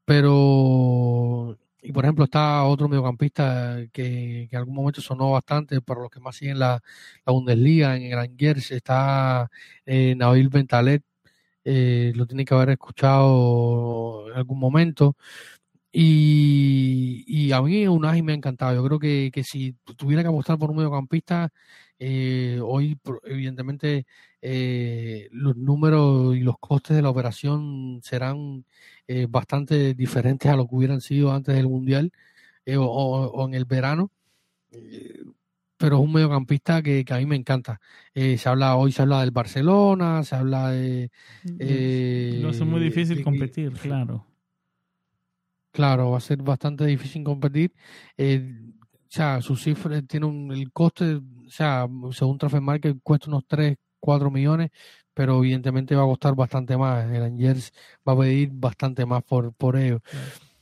pero, y por ejemplo, está otro mediocampista que, en algún momento sonó bastante para los que más siguen la, Bundesliga, en el Angers, está eh, Nabil Bentalet, eh, lo tiene que haber escuchado en algún momento. Y, y a mí Unai me ha encantado. Yo creo que, que si tuviera que apostar por un mediocampista, eh, hoy evidentemente eh, los números y los costes de la operación serán eh, bastante diferentes a lo que hubieran sido antes del Mundial eh, o, en el verano. Pero es un mediocampista que, que a mí me encanta. se habla Hoy se habla del Barcelona, se habla de...
Lo hace muy difícil competir, claro.
Claro, va a ser bastante difícil competir. o sea, su cifra tiene un, el coste, o sea, según Transfer Market cuesta unos 3, 4 millones, pero evidentemente va a costar bastante más. El Angers va a pedir bastante más por, por ello.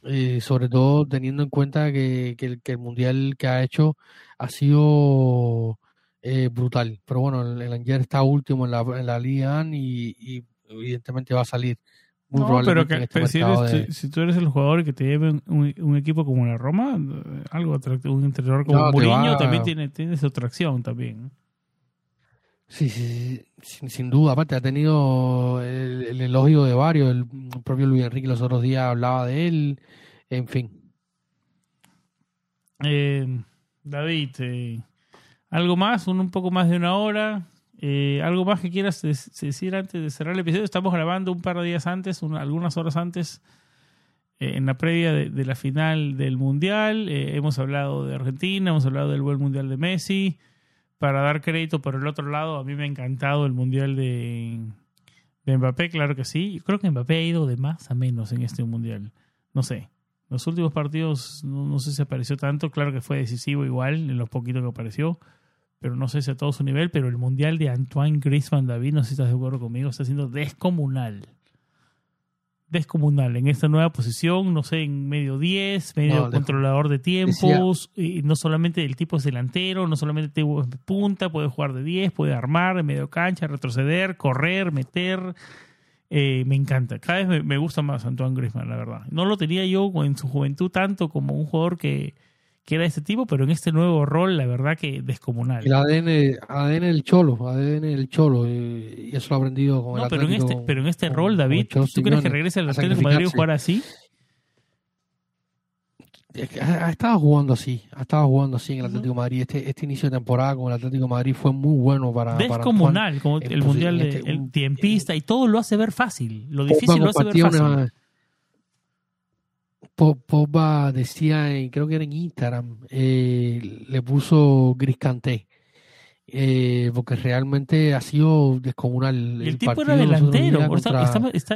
Eh, sobre todo teniendo en cuenta que, que, el, mundial que ha hecho ha sido eh, brutal. Pero bueno, el, Angers está último en la, en la Liga y, evidentemente va a salir.
No, pero, que, este si, tú eres el jugador que te lleve un, equipo como la Roma, algo atractivo, un entrenador como Mourinho también tiene, tiene su atracción también.
Sí, sí, sin, duda. Aparte, ha tenido el, elogio de varios. El propio Luis Enrique los otros días hablaba de él. En fin.
Eh, David, eh, ¿algo más? Un, un, poco más de una hora. Eh, ¿Algo más que quieras decir antes de cerrar el episodio? Estamos grabando un par de días antes, algunas horas antes, en la previa de, la final del Mundial. hemos hablado de Argentina, hemos hablado del buen Mundial de Messi para dar crédito por el otro lado, a mí me ha encantado el Mundial de, de Mbappé, claro que sí. Creo que Mbappé ha ido de más a menos en este Mundial. No sé. Los últimos partidos no, sé si apareció tanto. Claro que fue decisivo igual en los poquitos que apareció. Pero no sé si a todo su nivel. Pero el Mundial de Antoine Griezmann David, no sé si estás de acuerdo conmigo, está siendo descomunal descomunal en esta nueva posición, no sé, en medio 10, medio controlador de tiempos, y no solamente el tipo es delantero, no solamente de punta, puede jugar de 10, puede armar en medio cancha, retroceder, correr, meter. Eh, me encanta, cada vez me, me, gusta más Antoine Griezmann, la verdad. No lo tenía yo en su juventud tanto como un jugador que, que era este tipo, pero en este nuevo rol, la verdad que descomunal.
El ADN, ADN del Cholo, ADN del Cholo, y eso lo ha aprendido con no,
el pero en este, pero en este rol, David, ¿tú crees que regrese al Atlético de Madrid a jugar así?
Ha, estado jugando así, ha estado jugando así en el Atlético de Madrid. Este, este inicio de temporada con el Atlético de Madrid fue muy bueno para.
Descomunal, como el Mundial, de, este, el tiempista, y todo lo hace ver fácil. Lo difícil lo hace ver fácil
Pogba decía, creo que era en Instagram, eh, le puso Gris Canté. Eh, porque realmente ha sido descomunal.
El, tipo era delantero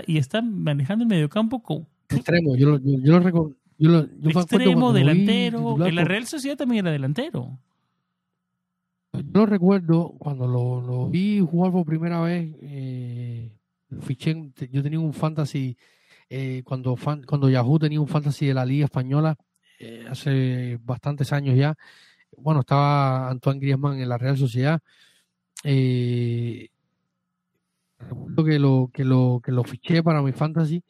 y está manejando el mediocampo con...
Extremo, yo lo, yo, yo lo,
Extremo, delantero. en la Real Sociedad también era delantero.
Yo lo recuerdo cuando lo, vi jugar por primera vez. Eh, fiché, yo tenía un fantasy eh, cuando, cuando Yahoo tenía un fantasy de la Liga Española eh, hace bastantes años ya. Bueno, estaba Antoine Griezmann en la Real Sociedad. Eh, recuerdo que lo, que lo, que lo fiché para mi fantasy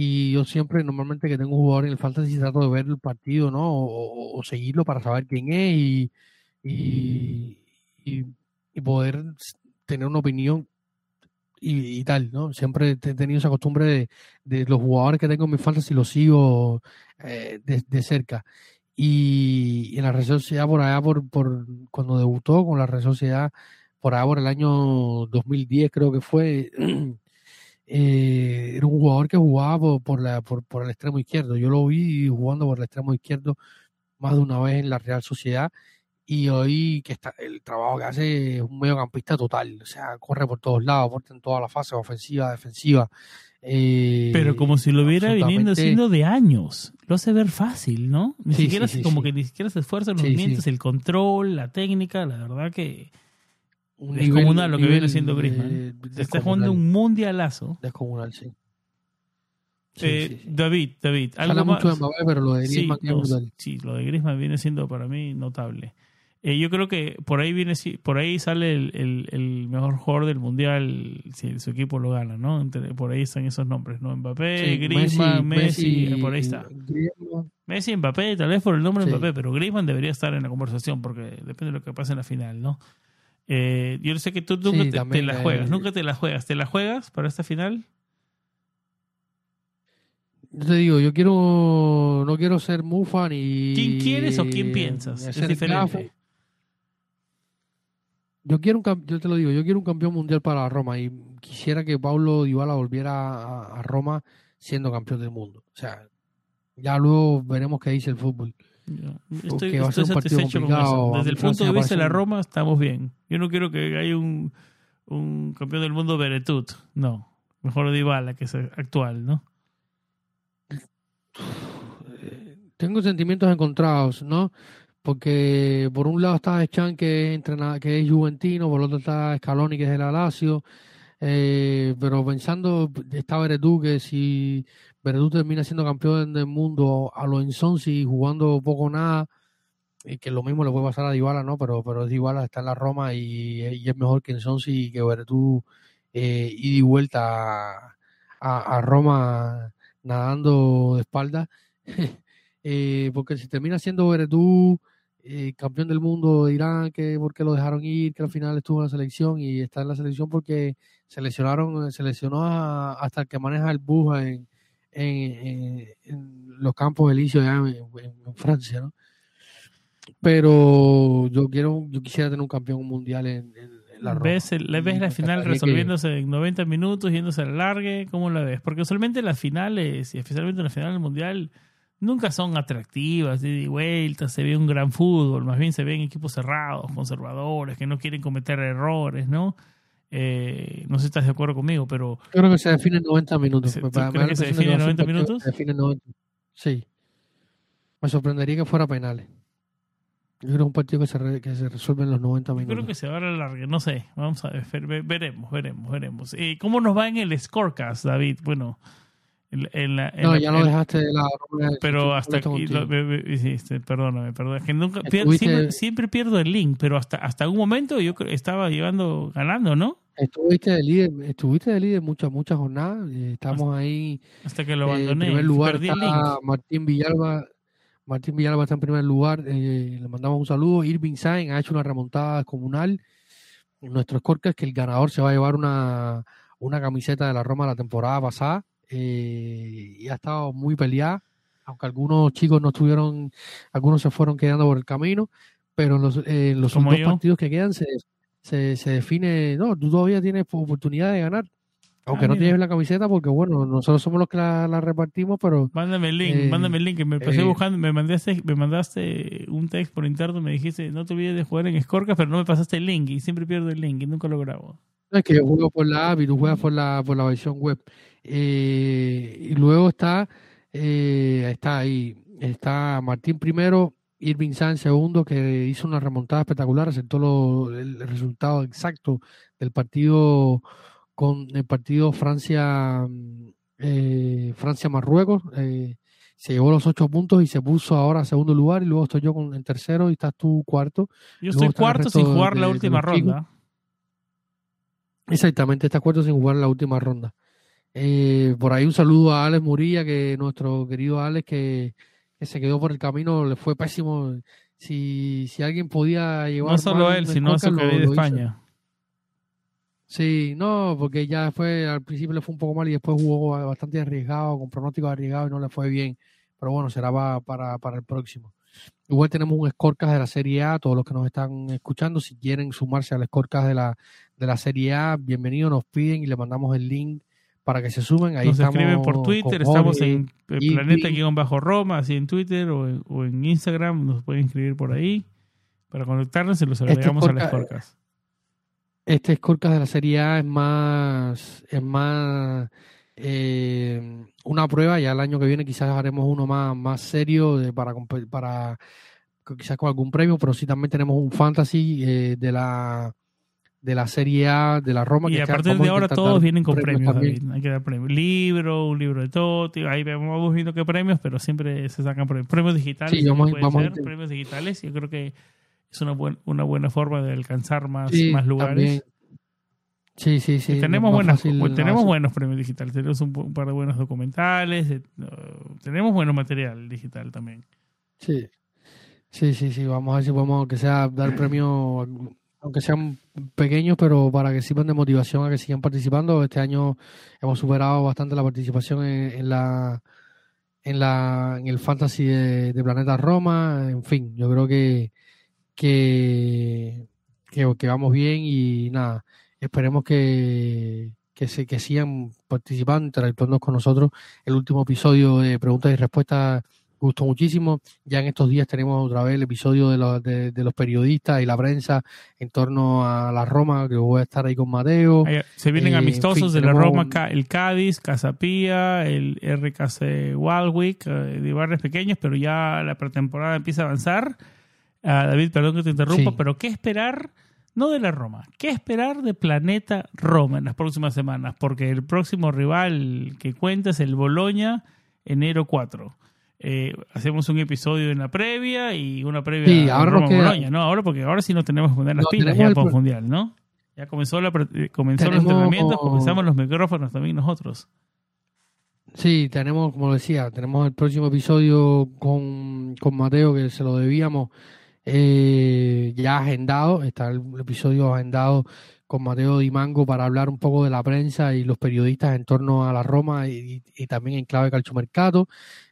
y yo siempre, normalmente que tengo un jugador en el fantasy, trato de ver el partido, ¿no? O, seguirlo para saber quién es y, y, y, poder tener una opinión y, tal, ¿no? Siempre he tenido esa costumbre de, de, los jugadores que tengo en mi fantasy los sigo eh, de, cerca. Y, en la Red Sociedad, por allá, por, por cuando debutó con la Red Sociedad, por allá por el año 2010 creo que fue, eh, era un jugador que jugaba por, por, la, por, por el extremo izquierdo. Yo lo vi jugando por el extremo izquierdo más de una vez en la Real Sociedad y hoy que está el trabajo que hace es un mediocampista total, o sea, corre por todos lados, aporta en todas las fases, ofensiva, defensiva.
Eh, Pero como si lo hubiera viniendo haciendo de años, lo hace ver fácil, ¿no? Ni siquiera como que ni siquiera se esfuerza los movimientos, el control, la técnica, la verdad que un es comunal lo que viene haciendo Griezmann. Se está jugando un mundialazo.
Descomunal, sí.
Eh, David, David,
algo mucho más. De pero lo de Griezmann
sí, lo de Griezmann viene siendo para mí notable. Eh, yo creo que por ahí viene por ahí sale el, mejor jugador del mundial si su equipo lo gana, ¿no? por ahí están esos nombres, ¿no? Mbappé, Griezmann, Messi, eh, por ahí está. Messi, Mbappé, tal vez por el nombre de Mbappé, pero Griezmann debería estar en la conversación porque depende de lo que pase en la final, ¿no? Eh, yo sé que tú nunca te, la juegas, nunca te la juegas. ¿Te la juegas para esta final?
Yo te digo, yo quiero, no quiero ser mufa ni.
¿Quién quieres o quién piensas? Es diferente.
Yo quiero un yo te lo digo, yo quiero un campeón mundial para Roma y quisiera que Paulo Dybala volviera a, Roma siendo campeón del mundo. O sea, ya luego veremos qué dice el fútbol.
Estoy, satisfecho con eso. Desde el punto de vista de la Roma estamos bien. Yo no quiero que haya un, un campeón del mundo Beretut. No. Mejor Dybala que es actual, ¿no?
Tengo sentimientos encontrados, ¿no? Porque por un lado está Chan que es entrenado, que es juventino, por otro está Scaloni que es el Alacio, eh, pero pensando está Veredú que si Veredú termina siendo campeón del mundo a lo Insonsi jugando poco nada, y que lo mismo le puede pasar a Dybala, ¿no? Pero, pero Dybala está en la Roma y, es mejor que Insonsi y que Veredú eh, y vuelta a, Roma nadando de espalda. eh, porque si termina siendo Veredú eh, campeón del mundo dirán que por qué lo dejaron ir, que al final estuvo en la selección y está en la selección porque seleccionaron, seleccionó hasta el que maneja el bus en, los campos elíseos en, Francia, ¿no? Pero yo quiero, yo quisiera tener un campeón mundial en, la Roma.
¿Ves, ¿Le ves la final resolviéndose en 90 minutos, yéndose al largue? ¿Cómo la ves? Porque usualmente las finales, y especialmente la final del mundial, nunca son atractivas, de vuelta, se ve un gran fútbol, más bien se ven equipos cerrados, conservadores, que no quieren cometer errores, ¿no? Eh, no sé si estás de acuerdo conmigo, pero...
creo que se define en 90 minutos.
¿Crees que se define en 90 minutos?
Se define 90. Sí. Me sorprendería que fuera penales. Yo creo que es un partido que se, que se resuelve en los 90 minutos.
Creo que se va a alargar, no sé. Vamos a ver, veremos, veremos, veremos. Eh, ¿Cómo nos va en el scorecast, David? Bueno,
no, ya lo dejaste de lado.
pero hasta aquí, perdóname, perdóname. Que nunca, siempre, pierdo el link, pero hasta, hasta un momento yo estaba llevando, ganando, ¿no?
Estuviste de líder, estuviste de líder muchas, muchas jornadas. Estamos ahí.
Hasta que lo abandoné. en
primer lugar Martín Villalba. Martín Villalba está en primer lugar. Eh, le mandamos un saludo. Irving Sainz ha hecho una remontada comunal. Nuestro score es que el ganador se va a llevar una, una camiseta de la Roma la temporada pasada eh, y ha estado muy peleada, aunque algunos chicos no estuvieron, algunos se fueron quedando por el camino, pero los, eh, los dos partidos que quedan se, se, se, define, no, tú todavía tienes oportunidad de ganar. Aunque
Ah,
no tienes la camiseta, porque bueno, nosotros somos los que la, la repartimos, pero
Mándame el link,
Eh,
mándame el link, que me pasé
eh,
buscando, me mandaste, me mandaste un text por interno, me dijiste, no te olvides de jugar en Scorecard, pero no me pasaste el link, y siempre pierdo el link, y nunca lo grabo.
es que yo juego por la app y tú juegas por la, por la versión web. Eh, y luego está, eh, está ahí, está Martín primero, Irving Sanz segundo, que hizo una remontada espectacular, aceptó lo- el resultado exacto del partido con el partido Francia eh, Francia Marruecos. se llevó los ocho puntos y se puso ahora a segundo lugar y luego estoy yo con, en tercero y estás tú cuarto.
Yo
Luego
estoy
el
cuarto sin jugar
de-
la última ronda.
Exactamente, está cuarto sin jugar la última ronda. Eh, por ahí un saludo a Alex Murilla, que nuestro querido Alex, que, que se quedó por el camino, le fue pésimo. Si, si alguien podía llevar.
No solo él, sino a su
lo-
querida
lo hizo.
España.
Sí, no, porque ya fue, al principio le fue un poco mal y después jugó bastante arriesgado, con pronósticos arriesgados y no le fue bien. Pero bueno, será pa- para, para el próximo. Igual tenemos un scorecast de la Serie A, todos los que nos están escuchando, si quieren sumarse al scorecast de la, de la Serie A, bienvenidos, nos piden y le mandamos el link para que se sumen. Ahí
Nos
estamos
escriben por Twitter, estamos
Jorge,
en eh,
y-
planeta-roma, así en Twitter o en, o en Instagram, nos pueden escribir por ahí para conectarnos y los
Este
agregamos a las corcas.
Este scorecast de la Serie A es más, es más eh, una prueba. Ya el año que viene quizás haremos uno más, más serio de, para, para quizás con algún premio, pero sí también tenemos un fantasy eh, de la de la Serie A de la Roma.
Y
que
a partir de ahora todos vienen con premios,
también.
David. Hay que dar premios. Libro, un libro de todo. tío, Ahí vamos viendo qué premios, pero siempre se sacan premios. Premios digitales.
Sí, vamos- vamos a
ser, premios digitales. Yo creo que es una, buen- una buena forma de alcanzar más,
Sí,
más lugares.
también. Sí, sí, sí.
Y tenemos buenas, tenemos buenos premios digitales. Tenemos un, par de buenos documentales. eh, tenemos bueno material digital también.
Sí, sí, sí, sí. Vamos a ver si podemos, que sea, dar premios, aunque sean pequeños, pero para que sirvan de motivación a que sigan participando. Este año hemos superado bastante la participación en, en la en la en el fantasy de, de Planeta Roma. En fin, yo creo que que, que, que vamos bien y nada, esperemos que que, se, que sigan participando, interactuando con nosotros. El último episodio de preguntas y respuestas gustó muchísimo. Ya en estos días tenemos otra vez el episodio de los, de, de los periodistas y la prensa en torno a la Roma, que voy a estar ahí con Mateo.
Se vienen
Eh,
amistosos
en fin,
de la Roma,
un-
el Cádiz, Casapía, el RKC Wildwick, eh, de barrios pequeños, pero ya la pretemporada empieza a avanzar. Ah, David, perdón que te interrumpa,
Sí.
pero ¿qué esperar? No de la Roma, ¿qué esperar de Planeta Roma en las próximas semanas? Porque el próximo rival que cuenta es el Boloña, enero 4. Eh, hacemos un episodio en la previa y una previa
Sí, ahora
Roma
queda-
Boloña, ¿no? Ahora porque ahora sí nos tenemos que poner las
No,
pilas ya
el
para el
pro-
mundial, ¿no? Ya comenzó la eh, comenzó los entrenamientos, comenzamos los micrófonos también nosotros.
Sí, tenemos, como decía, tenemos el próximo episodio con, con Mateo, que se lo debíamos eh, ya agendado. Está el episodio agendado con Mateo Di Mango para hablar un poco de la prensa y los periodistas en torno a la Roma y, y también en clave calchomercato.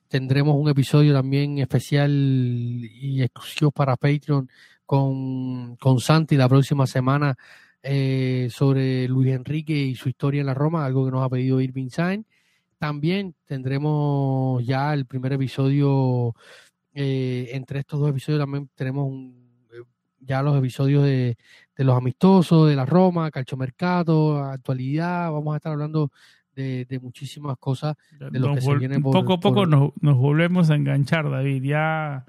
Tendremos un episodio también especial y exclusivo para Patreon con, con Santi la próxima semana eh, sobre Luis Enrique y su historia en la Roma, algo que nos ha pedido Irving Sainz. También tendremos ya el primer episodio, eh, entre estos dos episodios también tenemos un- eh, ya los episodios de, de los amistosos, de la Roma, calchomercato, actualidad, vamos a estar hablando de, de muchísimas cosas. De lo
Nos
que se
vol-
viene por-
poco a poco
por-
nos, nos volvemos a enganchar, David. Ya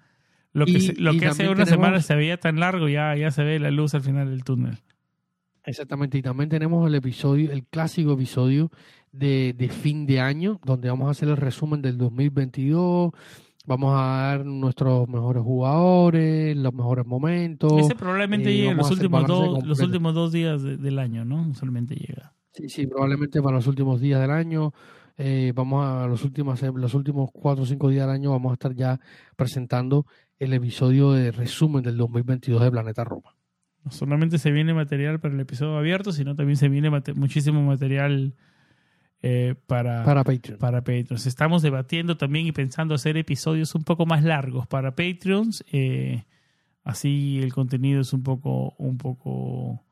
lo que,
Y-
se- lo que hace una semana se veía tan largo, ya, ya se ve la luz al final del túnel.
Exactamente, y también tenemos el episodio, el clásico episodio de, de fin de año, donde vamos a hacer el resumen del 2022, vamos a dar nuestros mejores jugadores, los mejores momentos.
Ese probablemente
eh,
llegue los últimos, dos, los últimos dos días de- del año, ¿no? Usualmente llega.
Sí, sí, probablemente para los últimos días del año. eh, vamos a los últimos, los últimos cuatro o cinco días del año, vamos a estar ya presentando el episodio de resumen del 2022 de Planeta Roma.
No solamente se viene material para el episodio abierto, sino también se viene mate- muchísimo material eh, para,
Para Patreon.
para Patreons. Estamos debatiendo también y pensando hacer episodios un poco más largos para Patreons. eh, así el contenido es un poco, un poco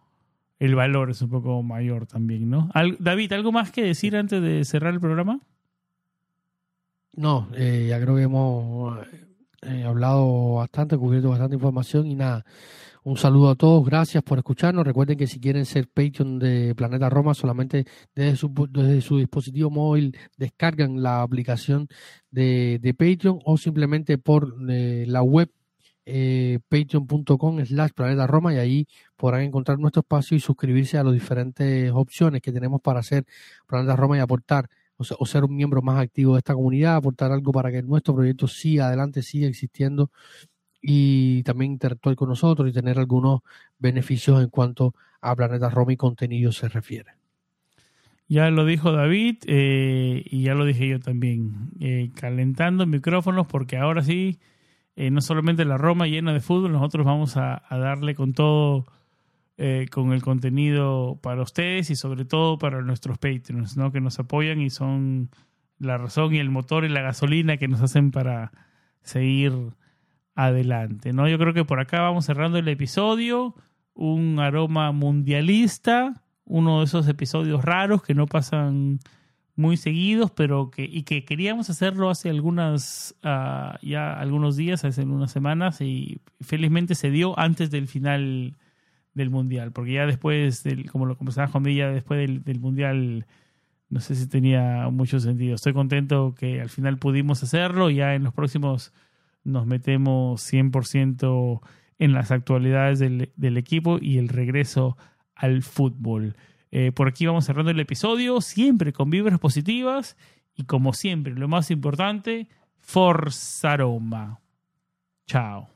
el valor es un poco mayor también, ¿no? David, ¿algo más que decir antes de cerrar el programa?
No, eh, ya creo que hemos eh, hablado bastante, cubierto bastante información y nada. Un saludo a todos, gracias por escucharnos. Recuerden que si quieren ser Patreon de Planeta Roma, solamente desde su, desde su dispositivo móvil descargan la aplicación de, de Patreon o simplemente por eh, la web eh, patreon.com slash planeta Roma y ahí podrán encontrar nuestro espacio y suscribirse a las diferentes opciones que tenemos para hacer Planeta Roma y aportar o, ser un miembro más activo de esta comunidad, aportar algo para que nuestro proyecto siga adelante, siga existiendo y también interactuar con nosotros y tener algunos beneficios en cuanto a Planeta Roma y contenido se refiere.
Ya lo dijo David eh, y ya lo dije yo también, eh, calentando micrófonos porque ahora sí, eh, no solamente la Roma llena de fútbol, nosotros vamos a darle con todo eh, con el contenido para ustedes y sobre todo para nuestros Patreons, ¿no? Que nos apoyan y son la razón y el motor y la gasolina que nos hacen para seguir adelante, ¿no? Yo creo que por acá vamos cerrando el episodio, un aroma mundialista, uno de esos episodios raros que no pasan muy seguidos, pero que y que queríamos hacerlo hace algunas uh, ya algunos días, hace unas semanas y felizmente se dio antes del final del Mundial, porque ya después, del, como lo conversaba Juan Villa, después del, Mundial, no sé si tenía mucho sentido. Estoy contento que al final pudimos hacerlo, ya en los próximos nos metemos 100% en las actualidades del, del, equipo y el regreso al fútbol. Eh, por aquí vamos cerrando el episodio, siempre con vibras positivas y como siempre, lo más importante, Forza Roma. Chao.